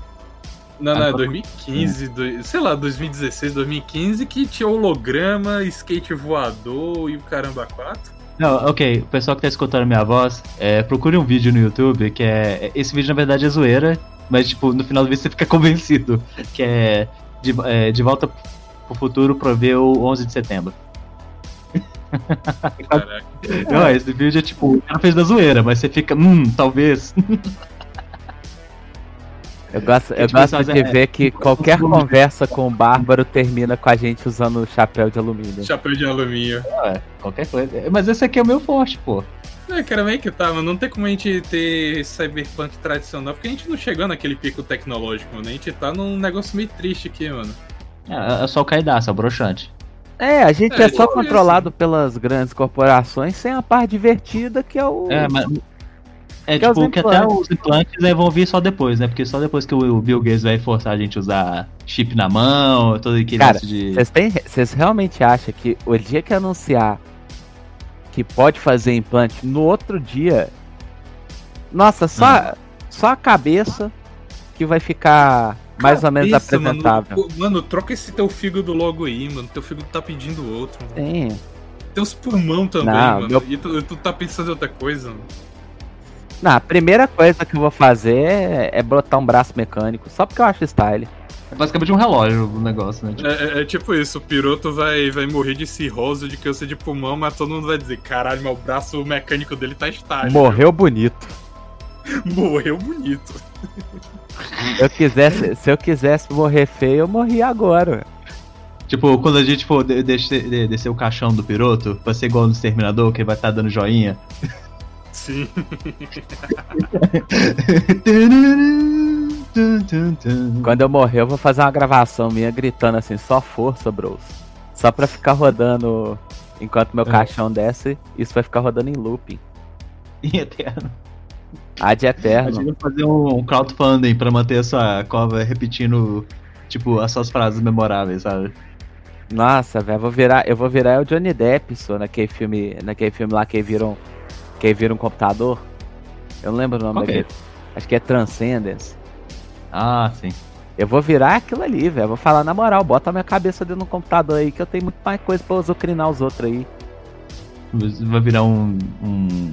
Não, não, é Ah, 2015, do- sei lá, 2016, 2015, que tinha holograma, skate voador e o caramba 4. Não, ok, o pessoal que tá escutando minha voz, é, procure um vídeo no YouTube que é. Esse vídeo na verdade é zoeira, mas tipo, no final do vídeo você fica convencido. Que é de, é, de volta pro futuro pra ver o 11 de setembro. Caraca. Não, esse vídeo é tipo, o cara fez da zoeira, mas você fica, hum, talvez. Eu gosto, eu gosto mas de é- ver que qualquer conversa com o Bárbaro termina com a gente usando o chapéu de alumínio. Chapéu de alumínio. É, qualquer coisa. Mas esse aqui é o meu forte, pô. É, cara, meio que tá, mano. Não tem como a gente ter cyberpunk tradicional, porque a gente não chegou naquele pico tecnológico, mano. A gente tá num negócio meio triste aqui, mano. É, é só o caidaço, é o broxante. É, a gente É, é, só tipo controlado pelas grandes corporações sem a parte divertida que é o. É, mas. É Que tipo que até os implantes aí vão vir só depois, né? Porque só depois que o Bill Gates vai forçar a gente a usar chip na mão, todo aquele Cara, lance de. Vocês realmente acham que o dia que anunciar que pode fazer implante no outro dia. Nossa, só, Ah. só a cabeça que vai ficar mais ou menos Cabeça, apresentável. Mano, mano, troca esse teu fígado logo aí, mano. Teu fígado tá pedindo outro. Mano. Sim. Teus pulmão também, Não, mano. meu- E tu, tu tá pensando em outra coisa, mano. Não, a primeira coisa que eu vou fazer é, é botar um braço mecânico, só porque eu acho style. É basicamente um relógio o negócio, né? Tipo, É, é- é tipo isso, o piloto vai, vai morrer de cirrose, de câncer de pulmão, mas todo mundo vai dizer, caralho, mas o braço mecânico dele tá estágio. Morreu bonito. Morreu bonito. Se eu quisesse, se eu quisesse morrer feio, eu morria agora. Tipo, quando a gente for de- descer, de- descer o caixão do piloto, vai ser igual no Exterminador, que ele vai estar dando joinha. Sim. Quando eu morrer, eu vou fazer uma gravação minha gritando assim, só força, bros. Só pra ficar rodando enquanto meu É. caixão desce, isso vai ficar rodando em looping. Em eterno. Ad A gente eterno. vai fazer um, crowdfunding pra manter essa cova repetindo, tipo, as suas frases memoráveis, sabe? Nossa, velho, eu vou virar, eu vou virar o Johnny Depp, só naquele filme, naquele filme lá que viram, que vira um computador. Eu não lembro o nome é? daquele. Acho que é Transcendence. Ah, sim. Eu vou virar aquilo ali, velho. Eu Vou falar na moral, bota a minha cabeça dentro do computador aí que eu tenho muito mais coisa pra azucrinar os outros aí. Vai virar um. um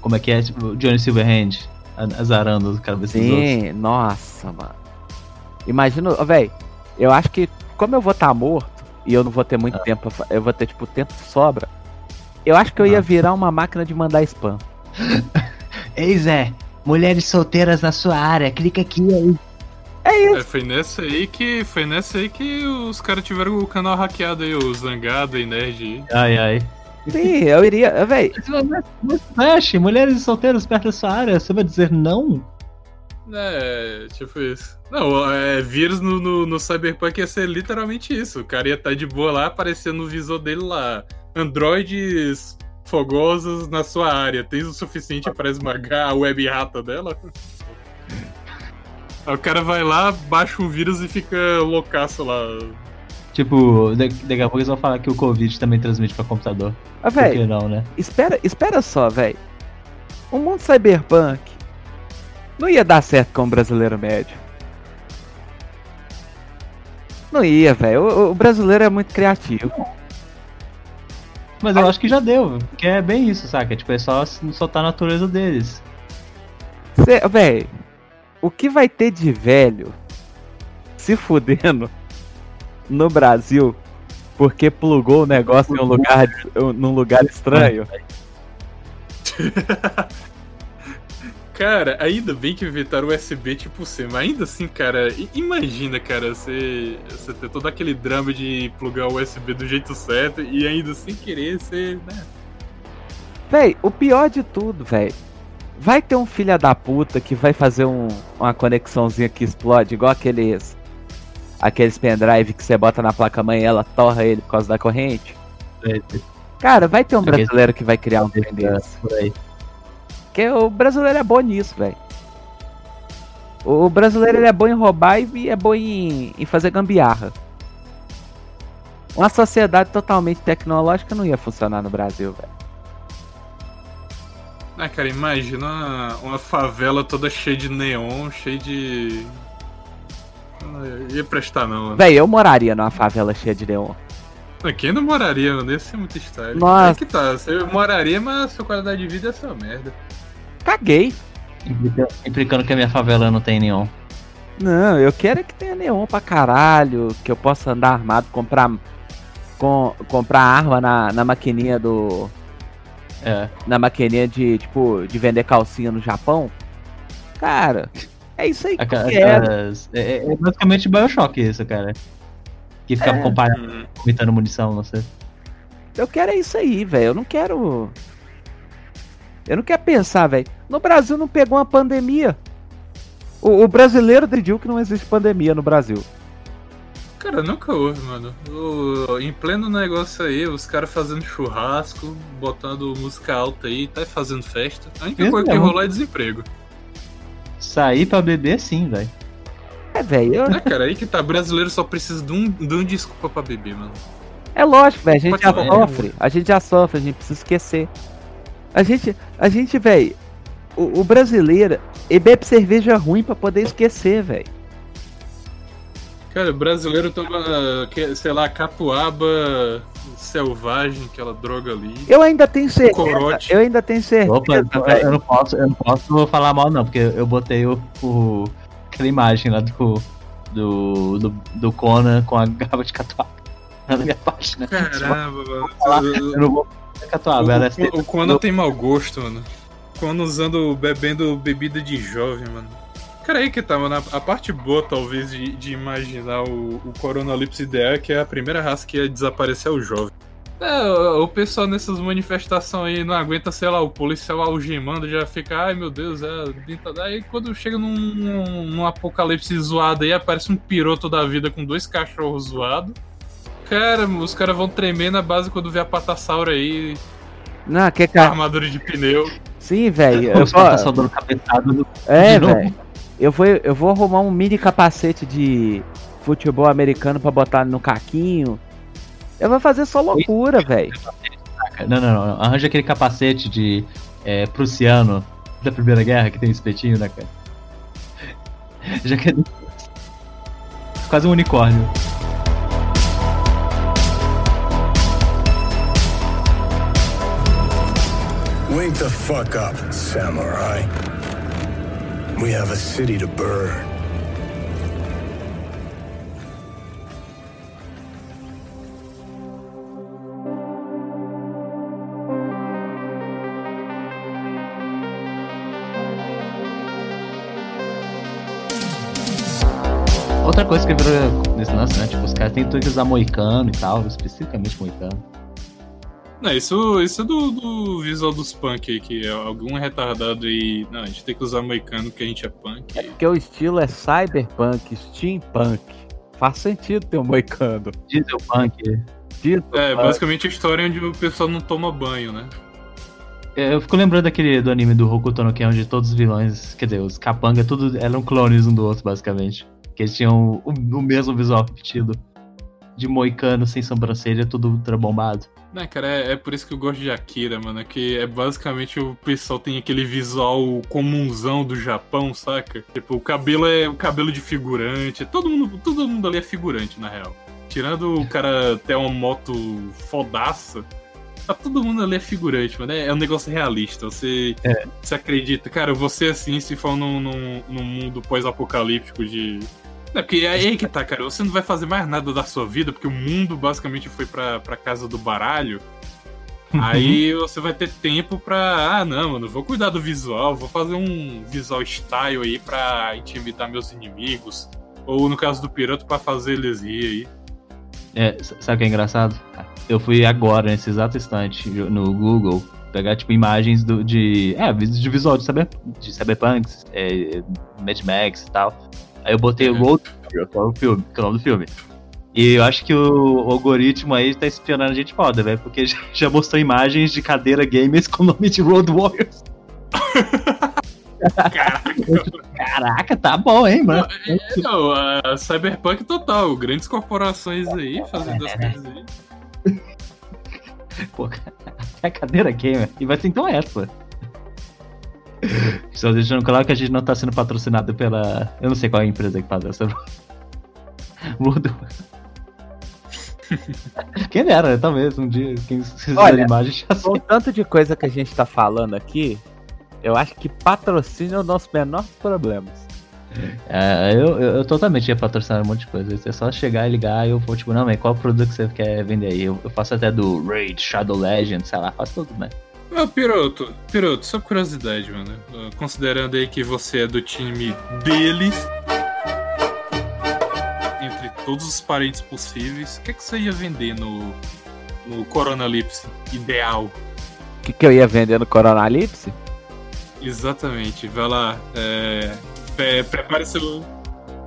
como é que é? Tipo, Johnny Silverhand a- azarando os cabeças dos outros. Sim, nossa, mano. Imagina, velho, eu acho que como eu vou estar morto e eu não vou ter Ah. muito tempo, pra fa- eu vou ter tipo tempo sobra. Eu acho que eu ia virar uma máquina de mandar spam. Ei, Zé, mulheres solteiras na sua área, clica aqui aí. É, foi nessa aí que. Foi nessa aí que os caras tiveram o canal hackeado aí, o Zangado e Nerd aí. Ai, ai. Sim, eu iria, velho. Flash, mulheres solteiras perto da sua área, você vai dizer não? É, tipo isso. Não, é, vírus no, no, no Cyberpunk ia ser literalmente isso. O cara ia estar de boa lá, aparecendo no visor dele lá. Androides fogosos na sua área. Tens o suficiente para esmagar a web rata dela? Aí o cara vai lá, baixa um vírus e fica loucaço lá. Tipo, da- daqui a pouco eles vão falar que o Covid também transmite pra computador. Ah, velho, não, né? espera, espera só, velho. O mundo cyberpunk não ia dar certo com o brasileiro médio. Não ia, velho. O, o brasileiro é muito criativo. Mas eu acho que já deu, porque é bem isso, saca? Tipo, é só soltar a natureza deles. Cê, véi, o que vai ter de velho se fudendo no Brasil porque plugou o negócio em um lugar, num lugar estranho? Cara, ainda bem que inventaram USB tipo C, mas ainda assim, cara, imagina, cara, você, você ter todo aquele drama de plugar o USB do jeito certo e ainda sem querer você, né? Véi, o pior de tudo, véi. Vai ter um filho da puta que vai fazer um- uma conexãozinha que explode, igual aqueles. Aqueles pendrive que você bota na placa-mãe e ela torra ele por causa da corrente. Cara, vai ter um brasileiro que vai criar um trem desse. Por aí. Porque o brasileiro é bom nisso, velho. O brasileiro ele é bom em roubar e é bom em, em fazer gambiarra. Uma sociedade totalmente tecnológica não ia funcionar no Brasil, velho. Ah, cara, imagina uma, uma favela toda cheia de neon, cheia de. Não ia prestar, não, mano. Véi, eu moraria numa favela cheia de neon. Ah, Quem não moraria, mano? Ia ser muito style. Nossa. É que tá, você moraria, mas a sua qualidade de vida é só merda. Caguei. Implica- Implicando que a minha favela não tem nenhum. Não, eu quero é que tenha neon pra caralho, que eu possa andar armado, comprar com, comprar arma na, na maquininha do. É. Na maquininha de, tipo, de vender calcinha no Japão. Cara, é isso aí que é, é- é basicamente Bioshock isso, cara. Que fica É. comparando, comentando munição, não sei. Eu quero é isso aí, velho. Eu não quero. Eu não quero pensar, velho. No Brasil não pegou uma pandemia. O, o brasileiro decidiu que não existe pandemia no Brasil. Cara, nunca houve, mano. O- em pleno negócio aí, os caras fazendo churrasco, botando música alta aí, tá fazendo festa. A única Isso coisa que mesmo. rolou é desemprego. Sair pra beber sim, velho. É, velho. eu- É, cara, aí que tá. Brasileiro só precisa de um, de um desculpa pra beber, mano. É lógico, velho. A gente Pode já sofre. A gente já sofre, a gente precisa esquecer. A gente, a gente, velho. O, o brasileiro, ele bebe cerveja ruim pra poder esquecer, velho. Cara, brasileiro toma, sei lá, catuaba selvagem, aquela droga ali. Eu ainda tenho certeza. Corote. Eu ainda tenho certeza. Opa, eu, não posso, eu não posso falar mal não, porque eu botei o, o- aquela imagem lá do, do, do, do Conan com a garrafa de catuaba na minha página. Caramba, mano. Eu não vou catuaba, ela é O, o, o Conan tem mau gosto, mano. Conan usando, bebendo bebida de jovem, mano. Cara, aí que tá, mano. A, a parte boa, talvez, de, de imaginar o, o Coronalipse ideal é que a primeira raça que ia desaparecer é o jovem. É, o, o pessoal nessas manifestações aí não aguenta, sei lá, o policial algemando, já fica, ai meu Deus, é. dentadura." Aí quando chega num, num, num apocalipse zoado aí, aparece um piroto da vida com dois cachorros zoados. Cara, os caras vão tremer na base quando vê a patassauro aí, Não, que com a cara. armadura de pneu. Sim, velho. Eu Os vou... só dando cabeçada do É, velho. Eu vou, eu vou arrumar um mini capacete de futebol americano pra botar no caquinho. Eu vou fazer só loucura, velho. Não, não, não. Arranja aquele capacete de é, prussiano da Primeira Guerra que tem espetinho, né, cara? Já que é quase um unicórnio. Wake the fuck up, samurai. We have a city to burn. Outra coisa que virou nesse lance, né? Tipo, os caras têm tudo que usar moicano e tal, especificamente moicano. Não, isso, isso é do, do visual dos punk aí, que é algum retardado aí. Não, a gente tem que usar moicano porque a gente é punk. Porque o estilo é cyberpunk, steampunk. Faz sentido ter um moicano. Dieselpunk. É, basicamente a história onde o pessoal não toma banho, né? É, Eu fico lembrando daquele do anime do Hokuto no Ken, onde todos os vilões, quer dizer, os capanga, tudo eram clones um do outro, basicamente. Que eles tinham o, o mesmo visual repetido. De moicano, sem sobrancelha, tudo ultra bombado. Né, cara, é, é por isso que eu gosto de Akira, mano. Que é basicamente o pessoal tem aquele visual comunzão do Japão, saca? Tipo, o cabelo é o cabelo de figurante. Todo mundo, todo mundo ali é figurante, na real. Tirando o cara ter uma moto fodaça, tá todo mundo ali é figurante, mano. É, é um negócio realista. Você, você acredita, cara, você assim, se for num, num, num mundo pós-apocalíptico de. É porque é aí que tá, cara. Você não vai fazer mais nada da sua vida, porque o mundo basicamente foi pra, pra casa do baralho. Aí você vai ter tempo pra. Ah, não, mano, vou cuidar do visual, vou fazer um visual style aí pra intimidar meus inimigos. Ou no caso do piloto, pra fazer heresia aí. É, sabe o que é engraçado? Eu fui agora, nesse exato instante, no Google, pegar, tipo, imagens do, de. É, de visual de, cyber, de Cyberpunks, é, Mad Max e tal. Aí eu botei Uhum. Road Warrior, que é o filme, que é o nome do filme. E eu acho que o, algoritmo aí tá espionando a gente foda, velho, porque já, mostrou imagens de cadeira gamers com o nome de Road Warriors. Caraca, tá bom, hein, mano? É, não, a Cyberpunk total, grandes corporações aí fazendo as coisas aí. Pô, é cadeira gamer. E vai ser então essa. Só deixando claro que a gente não tá sendo patrocinado pela. Eu não sei qual é a empresa que faz essa. Rodo. Quem dera, né? talvez um dia. Quem Olha, imagem já Com o tanto de coisa que a gente tá falando aqui, eu acho que patrocínio é o nosso menor dos problemas. É, eu, eu, eu totalmente ia patrocinar um monte de coisa. É só chegar e ligar e eu vou, tipo, não, mas qual produto que você quer vender aí? Eu, eu faço até do Raid, Shadow Legend, sei lá, faço tudo, né? Ô, Piroto, Piroto, só curiosidade, mano. Considerando aí que você é do time deles, entre todos os parentes possíveis, o que, é que você ia vender no, no Coronalipse ideal? O que, que eu ia vender no Coronalipse? Exatamente, vai lá. É, pre- prepare seu.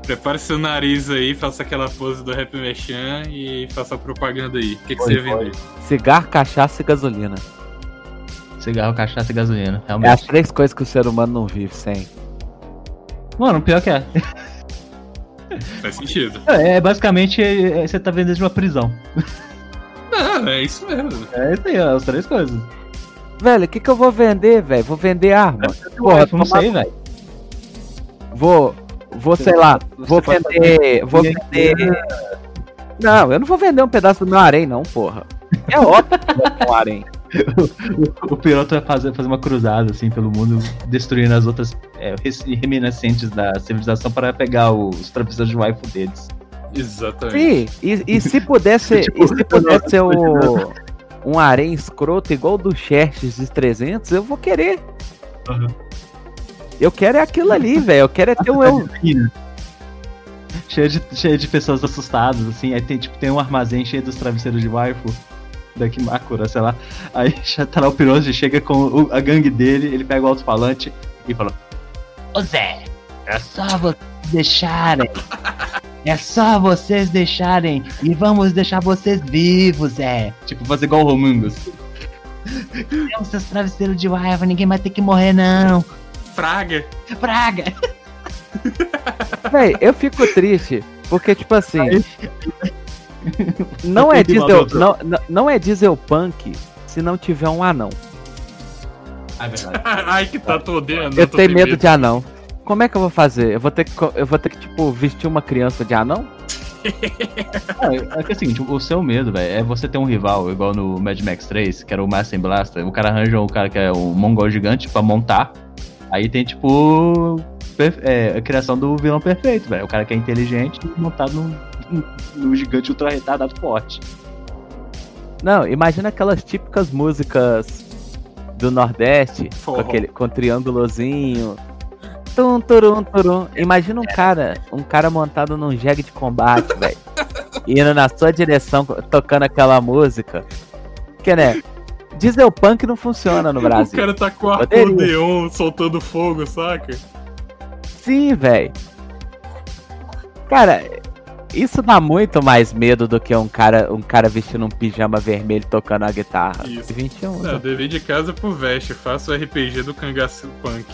Prepare seu nariz aí, faça aquela pose do Rap Mechan e faça a propaganda aí. O que, que você ia vender? Cigarro, cachaça e gasolina. Cigarro, cachaça e gasolina, É as realmente. três coisas que o ser humano não vive sem. Mano, pior que é. Faz sentido. É, basicamente é, é, você tá vendendo de uma prisão. Não, é isso mesmo. É isso aí, ó, as três coisas. Velho, o que, que eu vou vender, velho? Vou vender arma. Porra, eu não sei, velho. Vou, vou, sei lá, vou pode vender, vou vender... Não, eu não vou vender um pedaço do meu harém, não, porra. É óbvio que ter um harém. O, o piloto vai fazer, fazer uma cruzada assim pelo mundo, destruindo as outras é, reminiscentes da civilização para pegar os travesseiros de waifu deles. Exatamente. Sim, e, e se pudesse, Tipo, e se pudesse ser o, um harém escroto igual o do Xerxes de 300, eu vou querer. Aham. Eu quero é aquilo ali, velho. Eu quero é ter um eu. Cheio de, cheio de pessoas assustadas, assim. Aí tem, tipo, tem um armazém cheio dos travesseiros de waifu. Da Kimakura, sei lá. Aí já tá lá o piloto, chega com o- a gangue dele, ele pega o alto-falante e fala: Ô Zé, é só vocês deixarem. É só vocês deixarem. E vamos deixar vocês vivos, Zé. Tipo, fazer igual o Romungus. Temos seus travesseiros de waifu, ninguém vai ter que morrer, não. Fraga. Praga! Véi, eu fico triste. Porque, tipo assim. Não é, diesel, não, não, não é diesel punk se não tiver um anão. É verdade. Ai, que tá, odiando. Eu tô tenho medo de anão. Como é que eu vou fazer? Eu vou ter que, eu vou ter que tipo, vestir uma criança de anão? É, é que é o seguinte, o seu medo, velho, é você ter um rival, igual no Mad Max 3, que era o Master Blaster. O cara arranja um cara que é um mongol gigante pra montar. Aí tem, tipo, é, a criação do vilão perfeito, velho. O cara que é inteligente montado num, num gigante ultra retardado forte. Não, imagina aquelas típicas músicas do Nordeste, com, aquele, com triângulozinho. Tum, turum, turum. Imagina um cara, um cara montado num jegue de combate, velho. Indo na sua direção, tocando aquela música. Que né? Diesel punk não funciona no O Brasil. cara tá com Poderia. acordeon soltando fogo, saca? Sim, velho. Cara, isso dá muito mais medo do que um cara, um cara vestindo um pijama vermelho tocando a guitarra. Isso. 21. Não, dever de casa pro Veste. Faço o RPG do Cangaço Punk.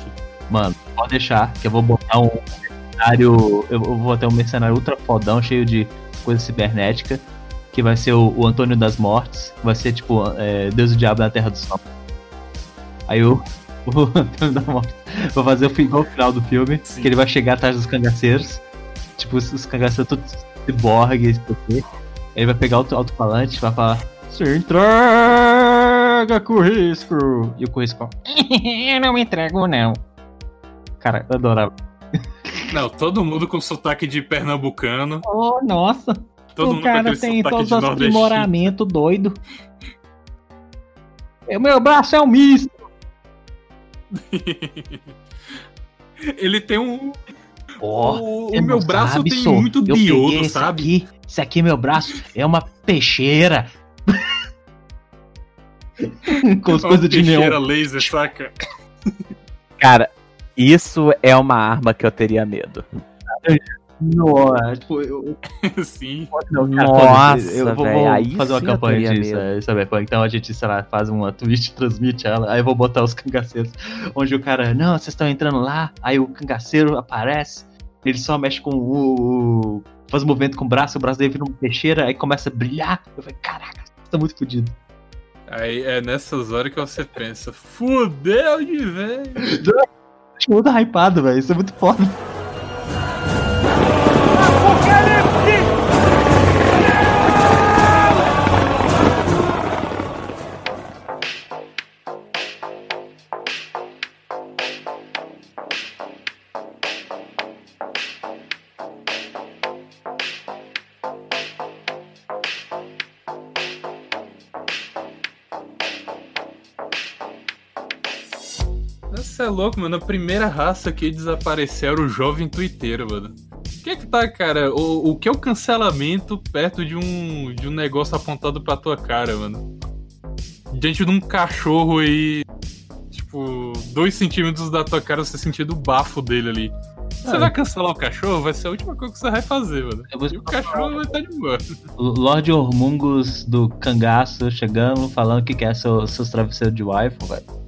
Mano, pode deixar que eu vou botar um mercenário. Eu vou ter um mercenário ultra fodão, cheio de coisa cibernética. Que vai ser o, o Antônio das Mortes. Vai ser tipo é, Deus e o Diabo na Terra do Sol. Aí o, o Antônio das Mortes vai fazer o o final do filme. Sim. Que ele vai chegar atrás dos cangaceiros. Tipo, os, os cangaceiros todos ciborgues. Aí ele vai pegar o alto- alto-falante e vai falar. Se entrega, Currisco! E o Currisco. Eu não me entrego, não. Cara, eu adorava. Não, todo mundo com sotaque de pernambucano. Oh, nossa. Todo o mundo com cara tem todos os aprimoramentos doido. O meu braço é um misto. Ele tem um. O o meu braço sabe, tem muito diodo, esse sabe? Aqui, esse aqui, meu braço, é uma peixeira. Com as Uma coisas de peixeira neon. laser, saca? Cara, isso é uma arma que eu teria medo. Nossa, tipo, eu, Sim. Não, cara, Nossa, eu vou, vou fazer uma campanha disso, medo. é, Cyberpunk. Então a gente, sei lá, faz uma Twitch, transmite ela, aí eu vou botar os cangaceiros, onde o cara, não, vocês estão entrando lá, aí o cangaceiro aparece, ele só mexe com o. faz um movimento com o braço, o braço dele vira uma peixeira, aí começa a brilhar. Eu falei, caraca, você tá muito fodido. Aí é nessas horas que você pensa, fudeu de velho. Acho muito hypado, velho, isso é muito foda. Louco, mano. A primeira raça que desapareceu era o jovem twitteiro, mano. O que é que tá, cara? O, o que é o cancelamento perto de um, de um negócio apontado pra tua cara, mano? Diante de um cachorro aí, tipo, dois centímetros da tua cara, você sentindo o bafo dele ali. Você Ah, vai cancelar o cachorro? Vai ser a última coisa que você vai fazer, mano. E o cachorro vai estar de boa. Lorde Hormungus do cangaço chegando, falando que quer seu, seus travesseiros de waifu, velho.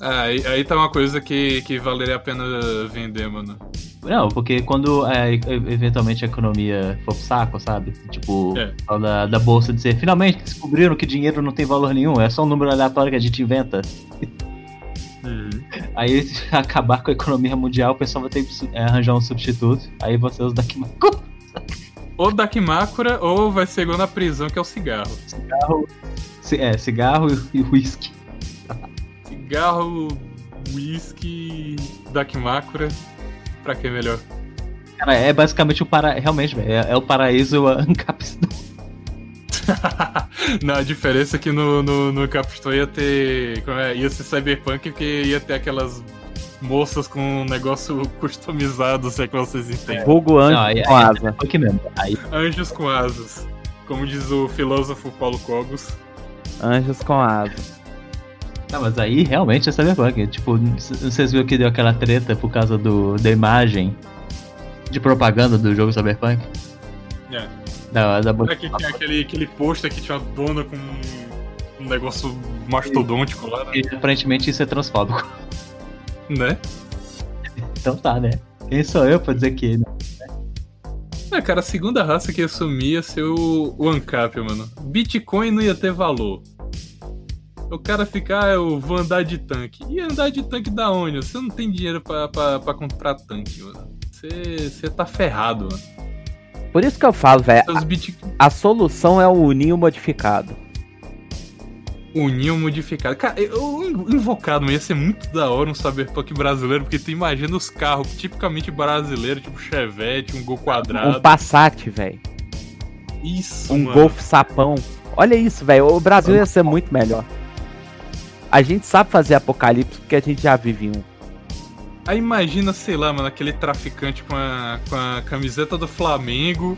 Ah, aí, aí tá uma coisa que, que valeria a pena vender, mano. Não, porque quando é, eventualmente a economia for pro saco, sabe? Tipo, É. da, da bolsa dizer, finalmente descobriram que dinheiro não tem valor nenhum, é só um número aleatório que a gente inventa. Aí se acabar com a economia mundial, o pessoal vai ter que é, arranjar um substituto. Aí você usa daqui ou Dakimakura ou vai ser igual na prisão, que é o cigarro. Cigarro. ci- É, cigarro e whisky. Cigarro, whisky, Dakimakura. Pra que melhor? Cara, é basicamente o para... Realmente, velho. É, é o paraíso Ancapistão. Não, a diferença é que no, no, no Capistão ia ter. como é, ia ser cyberpunk porque ia ter aquelas moças com um negócio customizado, se é que vocês entendem. Vulgo anjo Não, aí, com aí, asa. é mesmo. Aí, Anjos com asas. Como diz o filósofo Paulo Cogos. Anjos com asa. Não, mas aí realmente é cyberpunk. Tipo, vocês viram que deu aquela treta por causa do, da imagem de propaganda do jogo cyberpunk? É. Da, da... É que tinha aquele, aquele pôster que tinha uma dona com um negócio mastodôntico lá, né? E, aparentemente isso é transfóbico. né? Então tá, né? Quem sou eu pra dizer que não? É, cara, a segunda raça que ia sumir ia ser o, o ANCAP, mano. Bitcoin não ia ter valor. O cara ficar, ah, eu vou andar de tanque. E andar de tanque da onde? Você não tem dinheiro pra comprar tanque, mano. Você, você tá ferrado, mano. Por isso que eu falo, velho. Bit... A solução é o ninho modificado. O ninho modificado. Cara, eu- invocado ia ser muito da hora um cyberpunk brasileiro, porque tu imagina os carros tipicamente brasileiros, tipo Chevette, um Gol quadrado. Um Passat, velho. Isso, Um mano. Golf sapão. Olha isso, velho. O Brasil ia ser muito melhor. A gente sabe fazer apocalipse porque a gente já vive um. Aí imagina, sei lá, mano, aquele traficante com a, com a camiseta do Flamengo,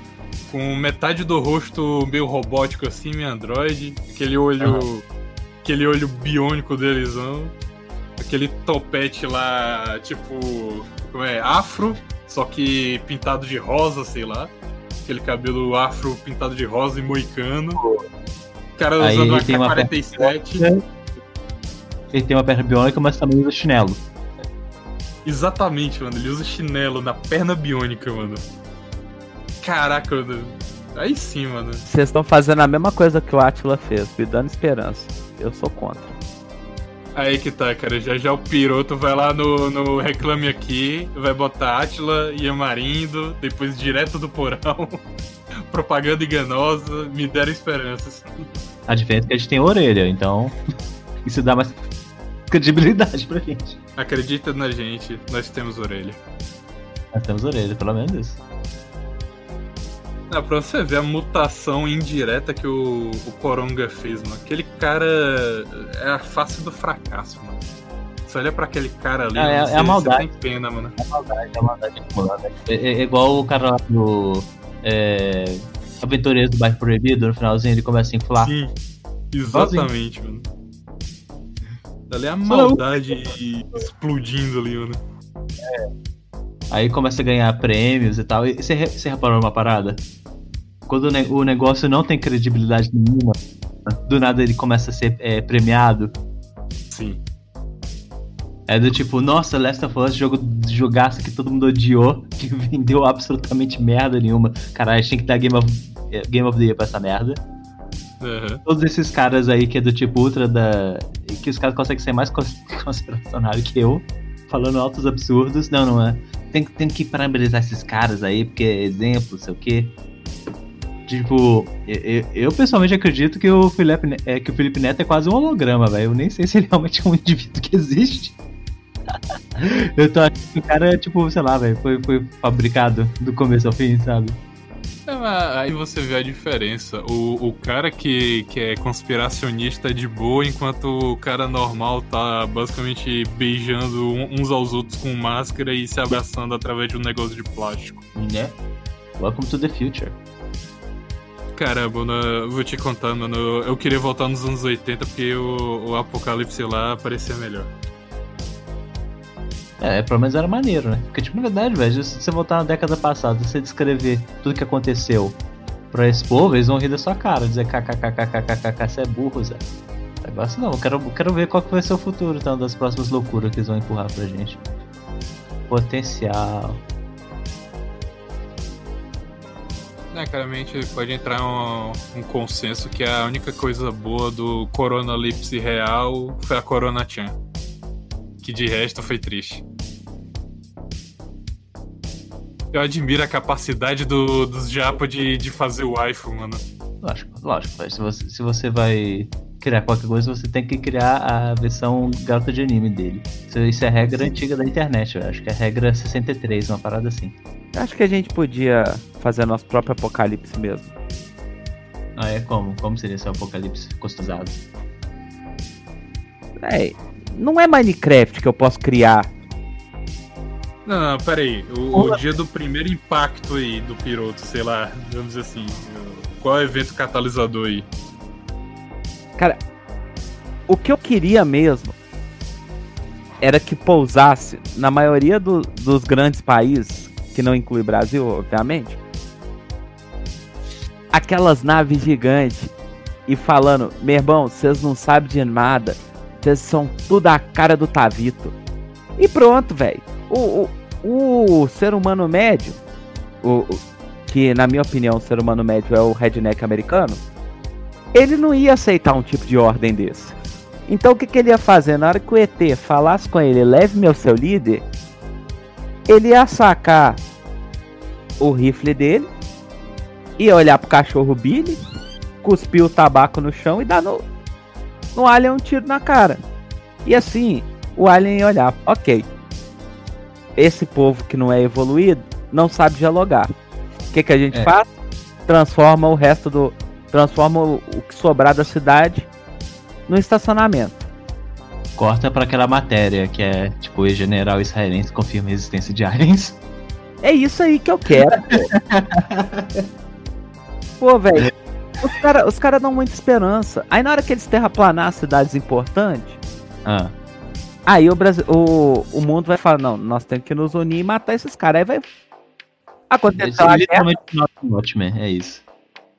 com metade do rosto meio robótico assim, meio android, aquele olho. aquele olho biônico delesão, aquele topete lá, tipo. como é? Afro, só que pintado de rosa, sei lá. Aquele cabelo afro pintado de rosa e moicano. O cara Aí usando uma tem uma K-47. Ele tem uma perna biônica, mas também usa chinelo. Exatamente, mano. Ele usa chinelo na perna biônica, mano. Caraca, mano. Aí sim, mano. Vocês estão fazendo a mesma coisa que o Atila fez, me dando esperança. Eu sou contra. Aí que tá, cara. Já já o piroto vai lá no, no Reclame Aqui, vai botar Atila e Amarindo, depois direto do porão. Propaganda enganosa, me deram esperanças. A diferença é que a gente tem orelha, então isso dá mais credibilidade pra gente. Acredita na gente, nós temos orelha. Nós temos orelha, pelo menos isso. Ah, pra você ver a mutação indireta que o, o Coronga fez, mano. Aquele cara é a face do fracasso, mano. Você olha pra aquele cara ali, Ah, é- mano, é a você- maldade. Você tem pena, mano. É maldade, é maldade acumulada. É, é- é igual o cara lá do. É, Aventureiros do Bairro Proibido, no finalzinho ele começa a inflar. Sim, exatamente, mano. Ali é a maldade explodindo ali, mano. Aí começa a ganhar prêmios e tal. E você, você reparou uma parada? Quando o, ne- o negócio não tem credibilidade nenhuma, do nada ele começa a ser é, premiado. Sim. É do tipo, nossa, Last of Us, jogo jogaço que todo mundo odiou, que vendeu absolutamente merda nenhuma. Caralho, a gente tem que dar Game of, eh, Game of the Year pra essa merda. Aham. Todos esses caras aí que é do tipo ultra da. que os caras conseguem ser mais cons- conspiracionário que eu, falando altos absurdos. Não, não é. Tem, tem que parabenizar esses caras aí, porque é exemplo, sei o quê. Tipo, eu, eu- pessoalmente acredito que o, Felipe, é, que o Felipe Neto é quase um holograma, velho. Eu nem sei se ele realmente é um indivíduo que existe. eu tô achando que o cara é tipo, sei lá, velho, foi, foi fabricado do começo ao fim, sabe? É, mas aí você vê a diferença. O, o cara que, que é conspiracionista é de boa, enquanto o cara normal tá basicamente beijando uns aos outros com máscara e se abraçando através de um negócio de plástico. Né? Welcome to the future. Caramba, mano, vou te contar, mano. Eu eu queria voltar nos anos 80 porque o, o Apocalipse lá parecia melhor. É, pelo menos era maneiro, né? Porque, tipo, na verdade, velho, se você voltar na década passada, você descrever tudo que aconteceu pra esse povo, eles vão rir da sua cara, dizer kkkkkkk, você é burro, Zé. Negócio não, quero, quero ver qual que vai ser o futuro, então, das próximas loucuras que eles vão empurrar pra gente. Potencial. É, claramente pode entrar um, um consenso que a única coisa boa do Coronalipse real foi a Corona Chan. Que de resto foi triste. Eu admiro a capacidade do, dos japa de, de fazer o iPhone, mano. Lógico, lógico. mas Se você, se você vai criar qualquer coisa, você tem que criar a versão garota de anime dele. Isso, isso é regra antiga da internet, eu acho que é regra 63, uma parada assim. Acho que a gente podia fazer nosso próprio apocalipse mesmo. Ah, é como? Como seria seu apocalipse customizado? É, não é Minecraft que eu posso criar. Não, não, pera aí. O, o dia do primeiro impacto aí do piloto, sei lá, vamos dizer assim. Qual é o evento catalisador aí? Cara, o que eu queria mesmo era que pousasse na maioria do- dos grandes países, que não inclui Brasil, obviamente, aquelas naves gigantes e falando: meu irmão, vocês não sabem de nada, vocês são tudo a cara do Tavito. E pronto, velho. O, o, o ser humano médio, o, o- que na minha opinião o ser humano médio é o redneck americano, ele não ia aceitar um tipo de ordem desse. Então o que, que ele ia fazer? Na hora que o ET falasse com ele, leve-me ao seu líder, ele ia sacar o rifle dele, ia olhar pro cachorro Billy, cuspir o tabaco no chão e dar no, no alien um tiro na cara. E assim, o alien ia olhar, ok. Esse povo que não é evoluído não sabe dialogar. O que, que a gente É. faz? Transforma o resto do. Transforma o, que sobrar da cidade no estacionamento. Corta pra aquela matéria que é tipo, o general israelense confirma a existência de aliens. É isso aí que eu quero. pô. Pô, velho. Os caras os cara dão muita esperança. Aí na hora que eles terraplanar cidades importantes, Ah, aí o, Brasil, o, o mundo vai falar: não, nós temos que nos unir e matar esses caras. Aí vai acontecer é uma guerra. Watchmen, é isso.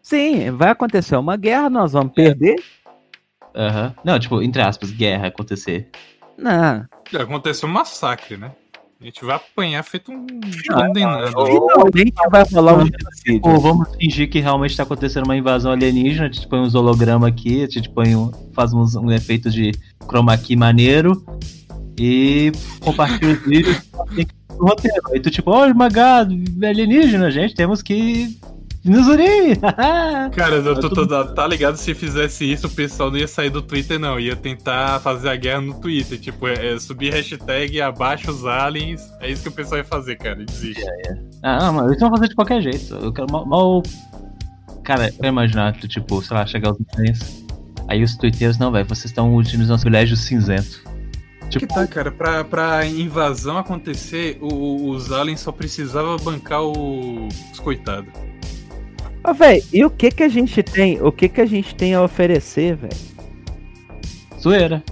Sim, vai acontecer uma guerra, nós vamos perder. Aham. Não, tipo, entre aspas, guerra acontecer. Não. Aconteceu um massacre, né? A gente vai apanhar feito um Ah, condenado. Finalmente vai rolar um genocídio. Pô, vamos fingir que realmente tá acontecendo uma invasão alienígena, a gente põe uns hologramas aqui, a gente põe um, faz uns, um efeito de chroma key maneiro e compartilha os vídeos tem que ir no roteiro. Aí tu tipo, oh, magado, alienígena, gente, temos que nos unir. Cara, eu tô, tô- tá ligado? Se fizesse isso, o pessoal não ia sair do Twitter, não. Ia tentar fazer a guerra no Twitter. Tipo, é, é subir hashtag abaixo os aliens. É isso que o pessoal ia fazer, cara. Desiste. ah, não, mas eles vão fazer de qualquer jeito. Eu quero mal. mal- Cara, eu imaginar, tu, tipo, sei lá, chegar os aliens. Aí os twitteiros, não, velho, vocês estão utilizando os privilégios cinzento. Que tá, cara, pra, pra invasão acontecer, o- o- os aliens só precisavam bancar o- os coitados. Ô, velho, e o que que a gente tem? O que que a gente tem a oferecer, velho? Zoeira.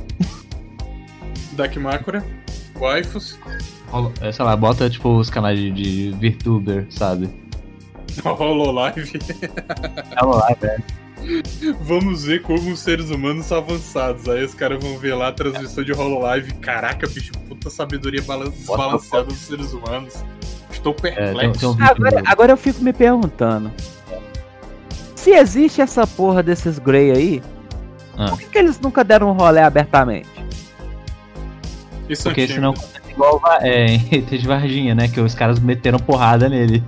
Dark Makura, waifus, é, Sei lá, bota tipo os canais de, de VTuber, sabe? Hololive. Tá lá, velho. Vamos ver como os seres humanos são avançados. Aí os caras vão ver lá a transmissão de Hololive. Caraca, bicho, puta sabedoria balan- desbalanceada dos seres humanos. Estou É, tem, perplexo. tem um Agora, agora eu fico me perguntando. Se existe essa porra desses Grey aí, Ah. por que, que eles nunca deram um rolê abertamente? Isso é Porque antigo. senão acontece igual é, em ET de Varginha, né? Que os caras meteram porrada nele.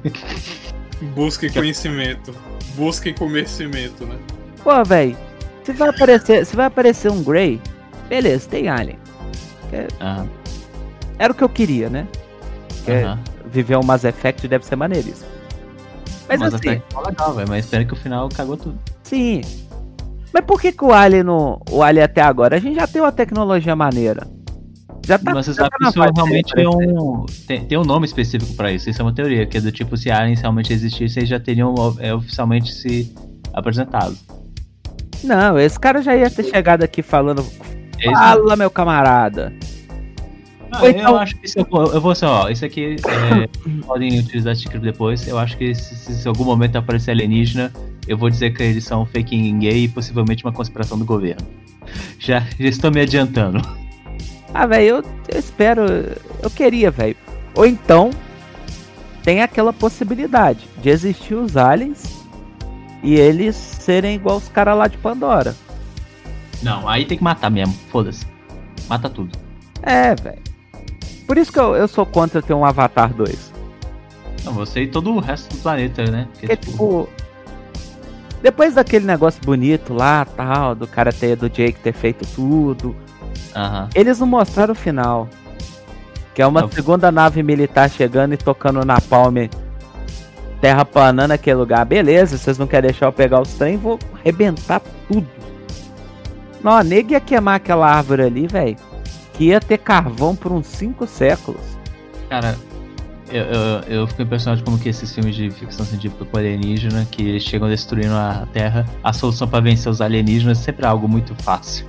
Busquem conhecimento. Busquem conhecimento, né? Pô, velho, se vai aparecer, se vai aparecer um Grey, beleza, tem Alien. Aham, Era o que eu queria, né? É. aham. Viver um Mass Effect deve ser maneiríssimo. Mas, Mas assim, ficou legal, velho. Mas espero que o final cagou tudo. sim. Mas por que, que o Alien não. O Alien até agora? A gente já tem uma tecnologia maneira. Já tá. Mas você já sabe tá que isso realmente é um. Tem, tem um nome específico pra isso. Isso é uma teoria, que é do tipo, se aliens realmente existissem, eles já teriam é, oficialmente se apresentado. Não, esse cara já ia ter chegado aqui falando. Fala, meu camarada. Ah, então- Eu acho que isso eu, eu vou assim, ó, isso aqui é, podem utilizar esse script depois. Eu acho que se, se em algum momento aparecer alienígena, eu vou dizer que eles são fake gay e possivelmente uma conspiração do governo. Já, já estou me adiantando. Ah, velho, eu, eu espero. Eu queria, velho. Ou então, tem aquela possibilidade de existir os aliens e eles serem igual os caras lá de Pandora. Não, aí tem que matar mesmo, foda-se. Mata tudo. É, velho. Por isso que eu, eu sou contra ter um Avatar 2. Não, você e todo o resto do planeta, né? Porque, tipo. Depois daquele negócio bonito lá, tal, do cara ter, do Jake ter feito tudo, Aham. eles não mostraram o final. Que é uma Não. segunda nave militar chegando e tocando na palme, terra planando aquele lugar. Beleza, vocês não querem deixar eu pegar os trem, vou arrebentar tudo. Não, a nega ia queimar aquela árvore ali, velho. Que ia ter carvão por uns 5 séculos. Cara, eu, eu, eu fico impressionado como que esses filmes de ficção científica com alienígena, que eles chegam destruindo a Terra, a solução pra vencer os alienígenas sempre é algo muito fácil.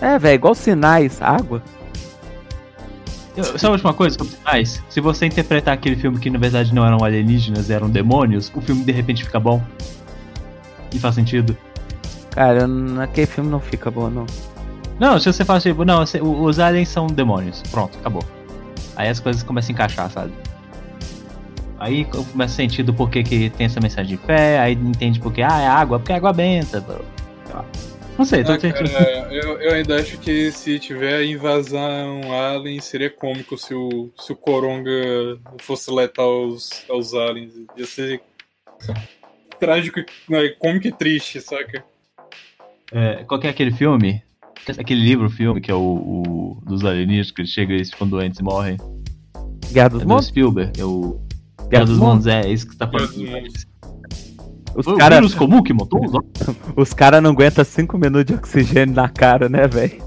É, velho, igual sinais, água. Eu, sabe a última coisa sobre sinais? Se você interpretar aquele filme que na verdade não eram alienígenas, eram demônios, o filme de repente fica bom. E faz sentido. Cara, naquele filme não fica bom, não. Não, se você fala tipo, não, os aliens são demônios. Pronto, acabou. Aí as coisas começam a encaixar, sabe? Aí começa a sentido por que que tem essa mensagem de fé, aí entende porque, ah, é água, porque é água benta. sei lá. Não sei, tô Ah, tentando. cara, eu, eu ainda acho que se tiver invasão alien, seria cômico se o, se o Coronga fosse letal aos, aos aliens. Ia ser trágico, né, cômico e triste, saca? É, qual que é aquele filme? Aquele livro, filme, que é o, o dos alienígenas, que eles chegam e eles ficam doentes e morrem. Guerra dos É do Mundos? Spielberg, é o. Guerra dos Mundos, é, é isso que você tá Guerra falando. Os Foi o caras vírus comum que montou os os cara não aguentam 5 minutos de oxigênio na cara, né, velho?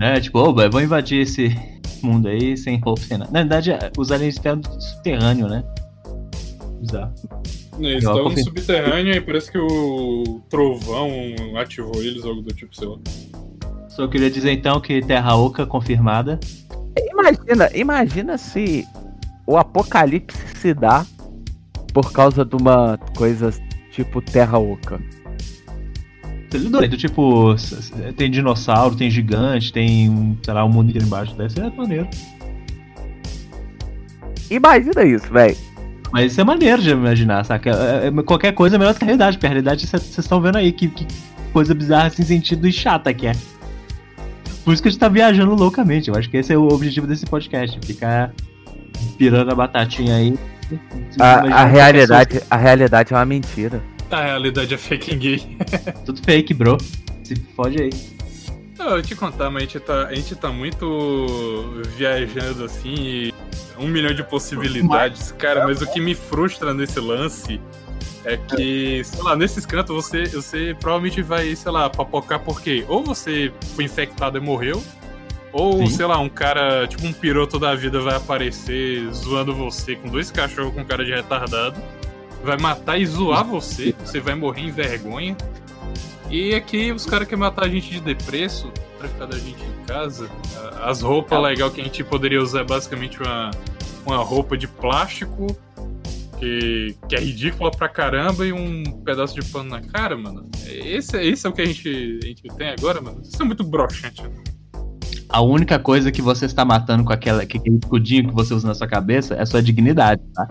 É, tipo, ô, vou invadir esse mundo aí sem roupa, sem nada. Na verdade, os aliens vieram do subterrâneo, né? Bizarro. Eles estavam no subterrâneo e parece que o trovão ativou eles, algo do tipo, sei lá. Só queria dizer então que Terra Oca confirmada. Imagina, imagina se o apocalipse se dá por causa de uma coisa tipo Terra Oca. Doido, tipo, tem dinossauro, tem gigante, tem, um, sei lá, um mundo inteiro embaixo. Deve ser maneiro. Imagina isso, velho. Mas isso é maneiro de imaginar, saca? É- é- qualquer coisa é melhor do que a realidade, porque a realidade vocês estão vendo aí que, que coisa bizarra sem sentido e chata que é. Por isso que a gente tá viajando loucamente. Eu acho que esse é o objetivo desse podcast, ficar pirando a batatinha aí. A, a realidade, a realidade é uma mentira. A realidade é fake gay. Tudo fake, bro. Se fode aí. Não, eu te contar, mas a gente tá, a gente tá muito viajando assim, e um milhão de possibilidades. Cara, mas o que me frustra nesse lance é que, sei lá, nesses cantos você, você provavelmente vai, sei lá, papocar porque ou você foi infectado e morreu, ou, Sim. sei lá, um cara, tipo um piroto da vida vai aparecer zoando você com dois cachorros com cara de retardado, vai matar e zoar você, você vai morrer em vergonha. E aqui os caras querem matar a gente de depreço, trancar a gente em casa. As roupas legais que a gente poderia usar é basicamente uma, uma roupa de plástico, que, que é ridícula pra caramba, e um pedaço de pano na cara, mano. Esse, é- esse é o que a gente, a gente tem agora, mano. Isso é muito broxante. né? A única coisa que você está matando com aquela, com aquele escudinho que você usa na sua cabeça é sua dignidade, tá?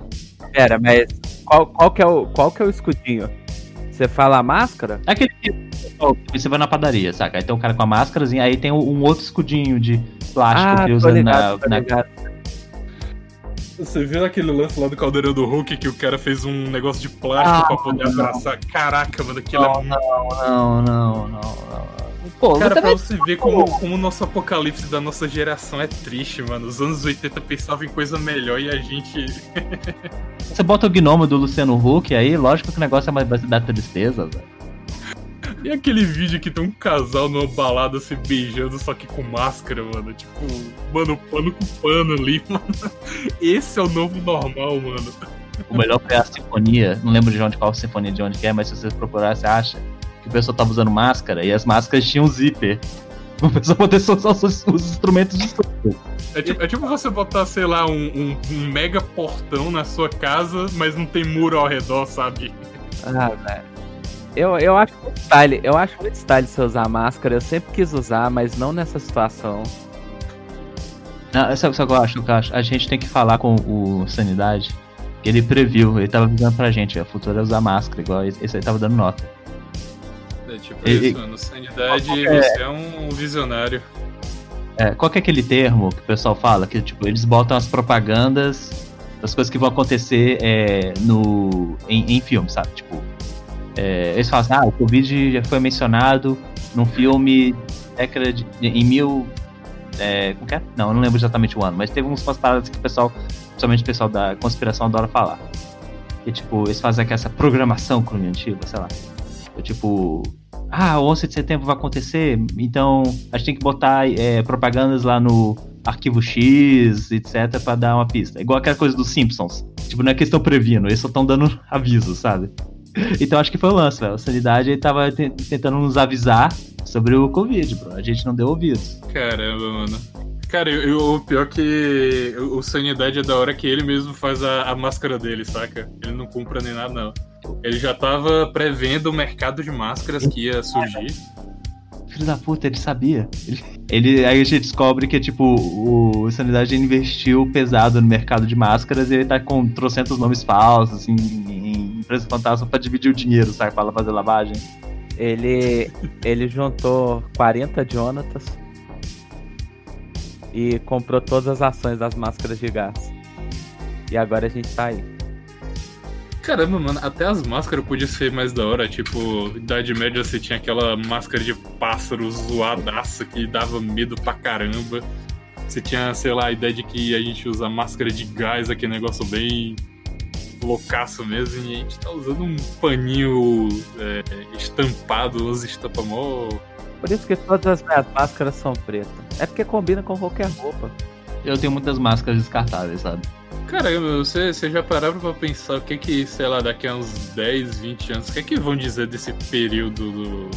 Pera, mas qual, qual, que é o, qual que é o escudinho? Você fala a máscara? É aquele que você vai na padaria, saca? Aí tem um cara com a máscarazinha, aí tem um outro escudinho de plástico Ah, que usa ligado, na, na-. Você viu aquele lance lá do Caldeirão do Hulk que o cara fez um negócio de plástico Ah, pra poder não. abraçar? Caraca, mano, aquilo é Não, muito. não, não, não, não. Pô, Cara, pra você ver como, como o nosso apocalipse da nossa geração é triste, mano. Os anos 80 pensavam em coisa melhor e a gente. você bota o gnomo do Luciano Huck aí, lógico que o negócio é mais vai dar tristeza, velho. E aquele vídeo que tem um casal numa balada se beijando, só que com máscara, mano. Tipo, mano, pano com pano ali, mano. Esse é o novo normal, mano. O melhor foi a sinfonia, não lembro de onde, qual sinfonia de onde que é, mas se você procurar, você acha que o pessoal tava usando máscara e as máscaras tinham zíper. O pessoal poder usar os, os instrumentos de. É tipo, é tipo você botar, sei lá, um, um- um mega portão na sua casa, mas não tem muro ao redor, sabe? Ah, velho. Eu, eu acho muito style, eu acho muito style você usar máscara. Eu sempre quis usar, mas não nessa situação. Não, sabe, sabe o que eu acho, acho? A gente tem que falar com o Sanidade. que Ele previu, ele tava avisando pra gente, a futura é usar máscara, igual esse aí tava dando nota. É tipo E- isso, mano. Sanidade, É. você é um visionário. É, qual que é aquele termo que o pessoal fala? Que tipo, eles botam as propagandas das coisas que vão acontecer é, no, em, em filme, sabe? Tipo, é, eles falam assim, ah, o Covid já foi mencionado num filme década de, em mil. É, como que é? Não, eu não lembro exatamente o ano, mas teve umas paradas que o pessoal, principalmente o pessoal da conspiração, adora falar. E tipo, eles fazem aqui essa programação cognitiva, sei lá. Eu, tipo, ah, o 11 de setembro vai acontecer, então a gente tem que botar é, propagandas lá no arquivo X, etc, para dar uma pista. Igual aquela coisa dos Simpsons. Tipo, não é que eles estão previndo, eles só estão dando aviso, sabe? Então acho que foi o lance, velho. A sanidade tava tentando nos avisar sobre o Covid, bro. A gente não deu ouvidos. Caramba, mano. Cara, eu, eu, o pior que o, Sanidade é da hora que ele mesmo faz a, a máscara dele, saca? Ele não compra nem nada, não. Ele já tava prevendo o mercado de máscaras que ia surgir. Filho da puta, ele sabia. Ele, ele, aí a gente descobre que, tipo, o Sanidade investiu pesado no mercado de máscaras e ele tá com trocentos nomes falsos, assim, empresa fantasma pra dividir o dinheiro, sabe? Pra fazer lavagem. Ele, ele juntou 40 Jonatas e comprou todas as ações das máscaras de gás. E agora a gente tá aí. Caramba, mano, até as máscaras podiam ser mais da hora. Tipo, Idade Média você tinha aquela máscara de pássaro zoadaça que dava medo pra caramba. Você tinha, sei lá, a ideia de que a gente usa máscara de gás, aquele negócio bem loucaço mesmo, e a gente tá usando um paninho é, estampado, os estampa mó. Por isso que todas as minhas máscaras são pretas. É porque combina com qualquer roupa. Eu tenho muitas máscaras descartáveis, sabe? Caramba, você, você já parava pra pensar o que que, sei lá, daqui a uns 10, 20 anos, o que é que vão dizer desse período do.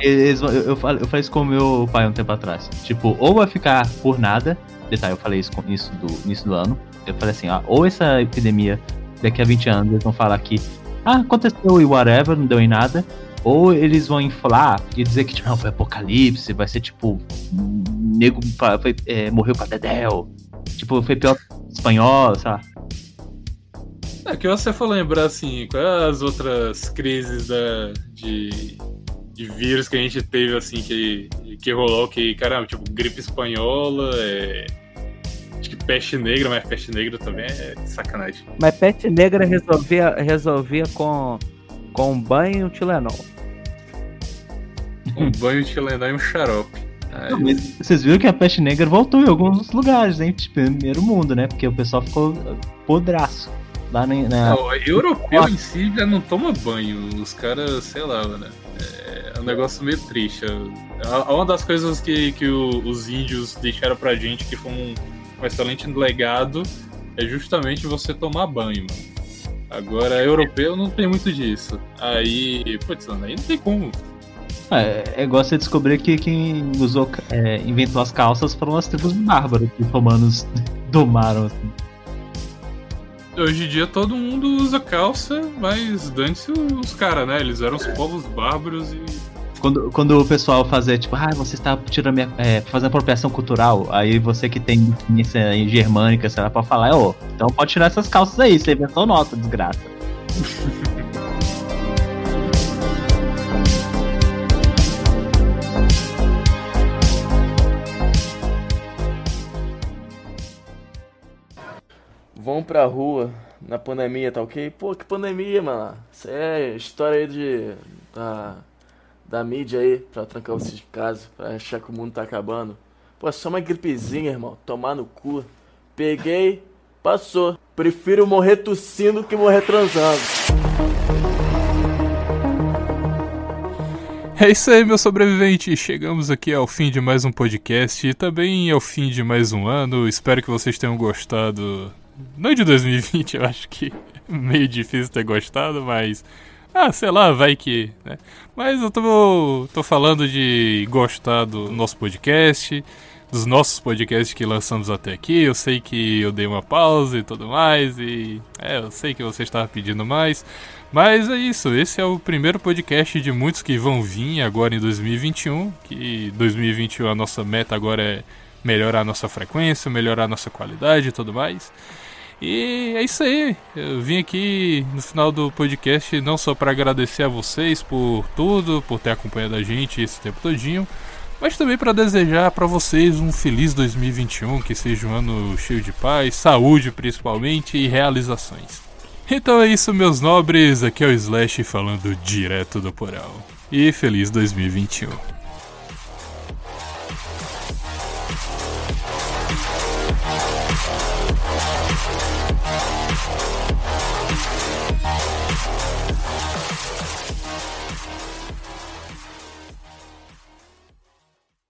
Eles, eu, eu, falei, eu falei isso com o meu pai um tempo atrás. Tipo, ou vai ficar por nada. Detalhe, eu falei isso com isso do início do ano. Eu falei assim, ó, ou essa epidemia daqui a 20 anos eles vão falar que ah, aconteceu e whatever, não deu em nada. Ou eles vão inflar e dizer que tipo, não, foi apocalipse, vai ser tipo. Nego foi, é, morreu pra Dedel. Tipo, foi pior espanhol, sabe? É que você for lembrar assim, quais as outras crises da, de, de vírus que a gente teve assim, que, que rolou, que, caramba, tipo, gripe espanhola, é, Acho que peste negra, mas peste negra também é sacanagem. Mas peste negra resolvia, resolvia com, com um banho e um Tilenol. Um banho, um Tilenol e um xarope. Não, vocês viram que a peste negra voltou em alguns lugares, hein? Tipo, primeiro mundo, né? Porque o pessoal ficou podraço. Lá na, na... Não, europeu em si já não toma banho. Os caras, sei lá, né? É um negócio meio triste. Uma das coisas que, que os índios deixaram pra gente que foi um um excelente legado é justamente você tomar banho, mano. Agora, europeu não tem muito disso. Aí, putz, aí não tem como. É, é igual você descobrir que quem usou, é, inventou as calças foram as tribos bárbaras que os romanos domaram. Assim. Hoje em dia todo mundo usa calça, mas dane-se os caras, né? Eles eram os povos bárbaros e quando, quando o pessoal fazer, tipo, ah, você está tirando minha. É, fazendo apropriação cultural, aí você que tem influência germânica, sei lá, pode falar, ô, oh, então pode tirar essas calças aí, você inventou nossa, desgraça. Vão pra rua na pandemia, tá ok? Pô, que pandemia, mano. Isso é história aí de. Da da mídia aí pra trancar vocês de casa, pra achar que o mundo tá acabando. Pô, é só uma gripezinha, irmão. Tomar no cu. Peguei, passou. Prefiro morrer tossindo que morrer transando. É isso aí, meu sobrevivente. Chegamos aqui ao fim de mais um podcast e também ao fim de mais um ano. Espero que vocês tenham gostado. Não de 2020, eu acho que meio difícil ter gostado, mas ah, sei lá, vai que. Né? Mas eu tô, tô falando de gostar do nosso podcast, dos nossos podcasts que lançamos até aqui. Eu sei que eu dei uma pausa e tudo mais, e é, eu sei que você estava pedindo mais. Mas é isso, esse é o primeiro podcast de muitos que vão vir agora em 2021. Que 2021 a nossa meta agora é melhorar a nossa frequência, melhorar a nossa qualidade e tudo mais. E é isso aí. Eu vim aqui no final do podcast não só para agradecer a vocês por tudo, por ter acompanhado a gente esse tempo todinho, mas também para desejar para vocês um feliz 2021, que seja um ano cheio de paz, saúde principalmente e realizações. Então é isso, meus nobres. Aqui é o Slash falando direto do porão. E feliz 2021.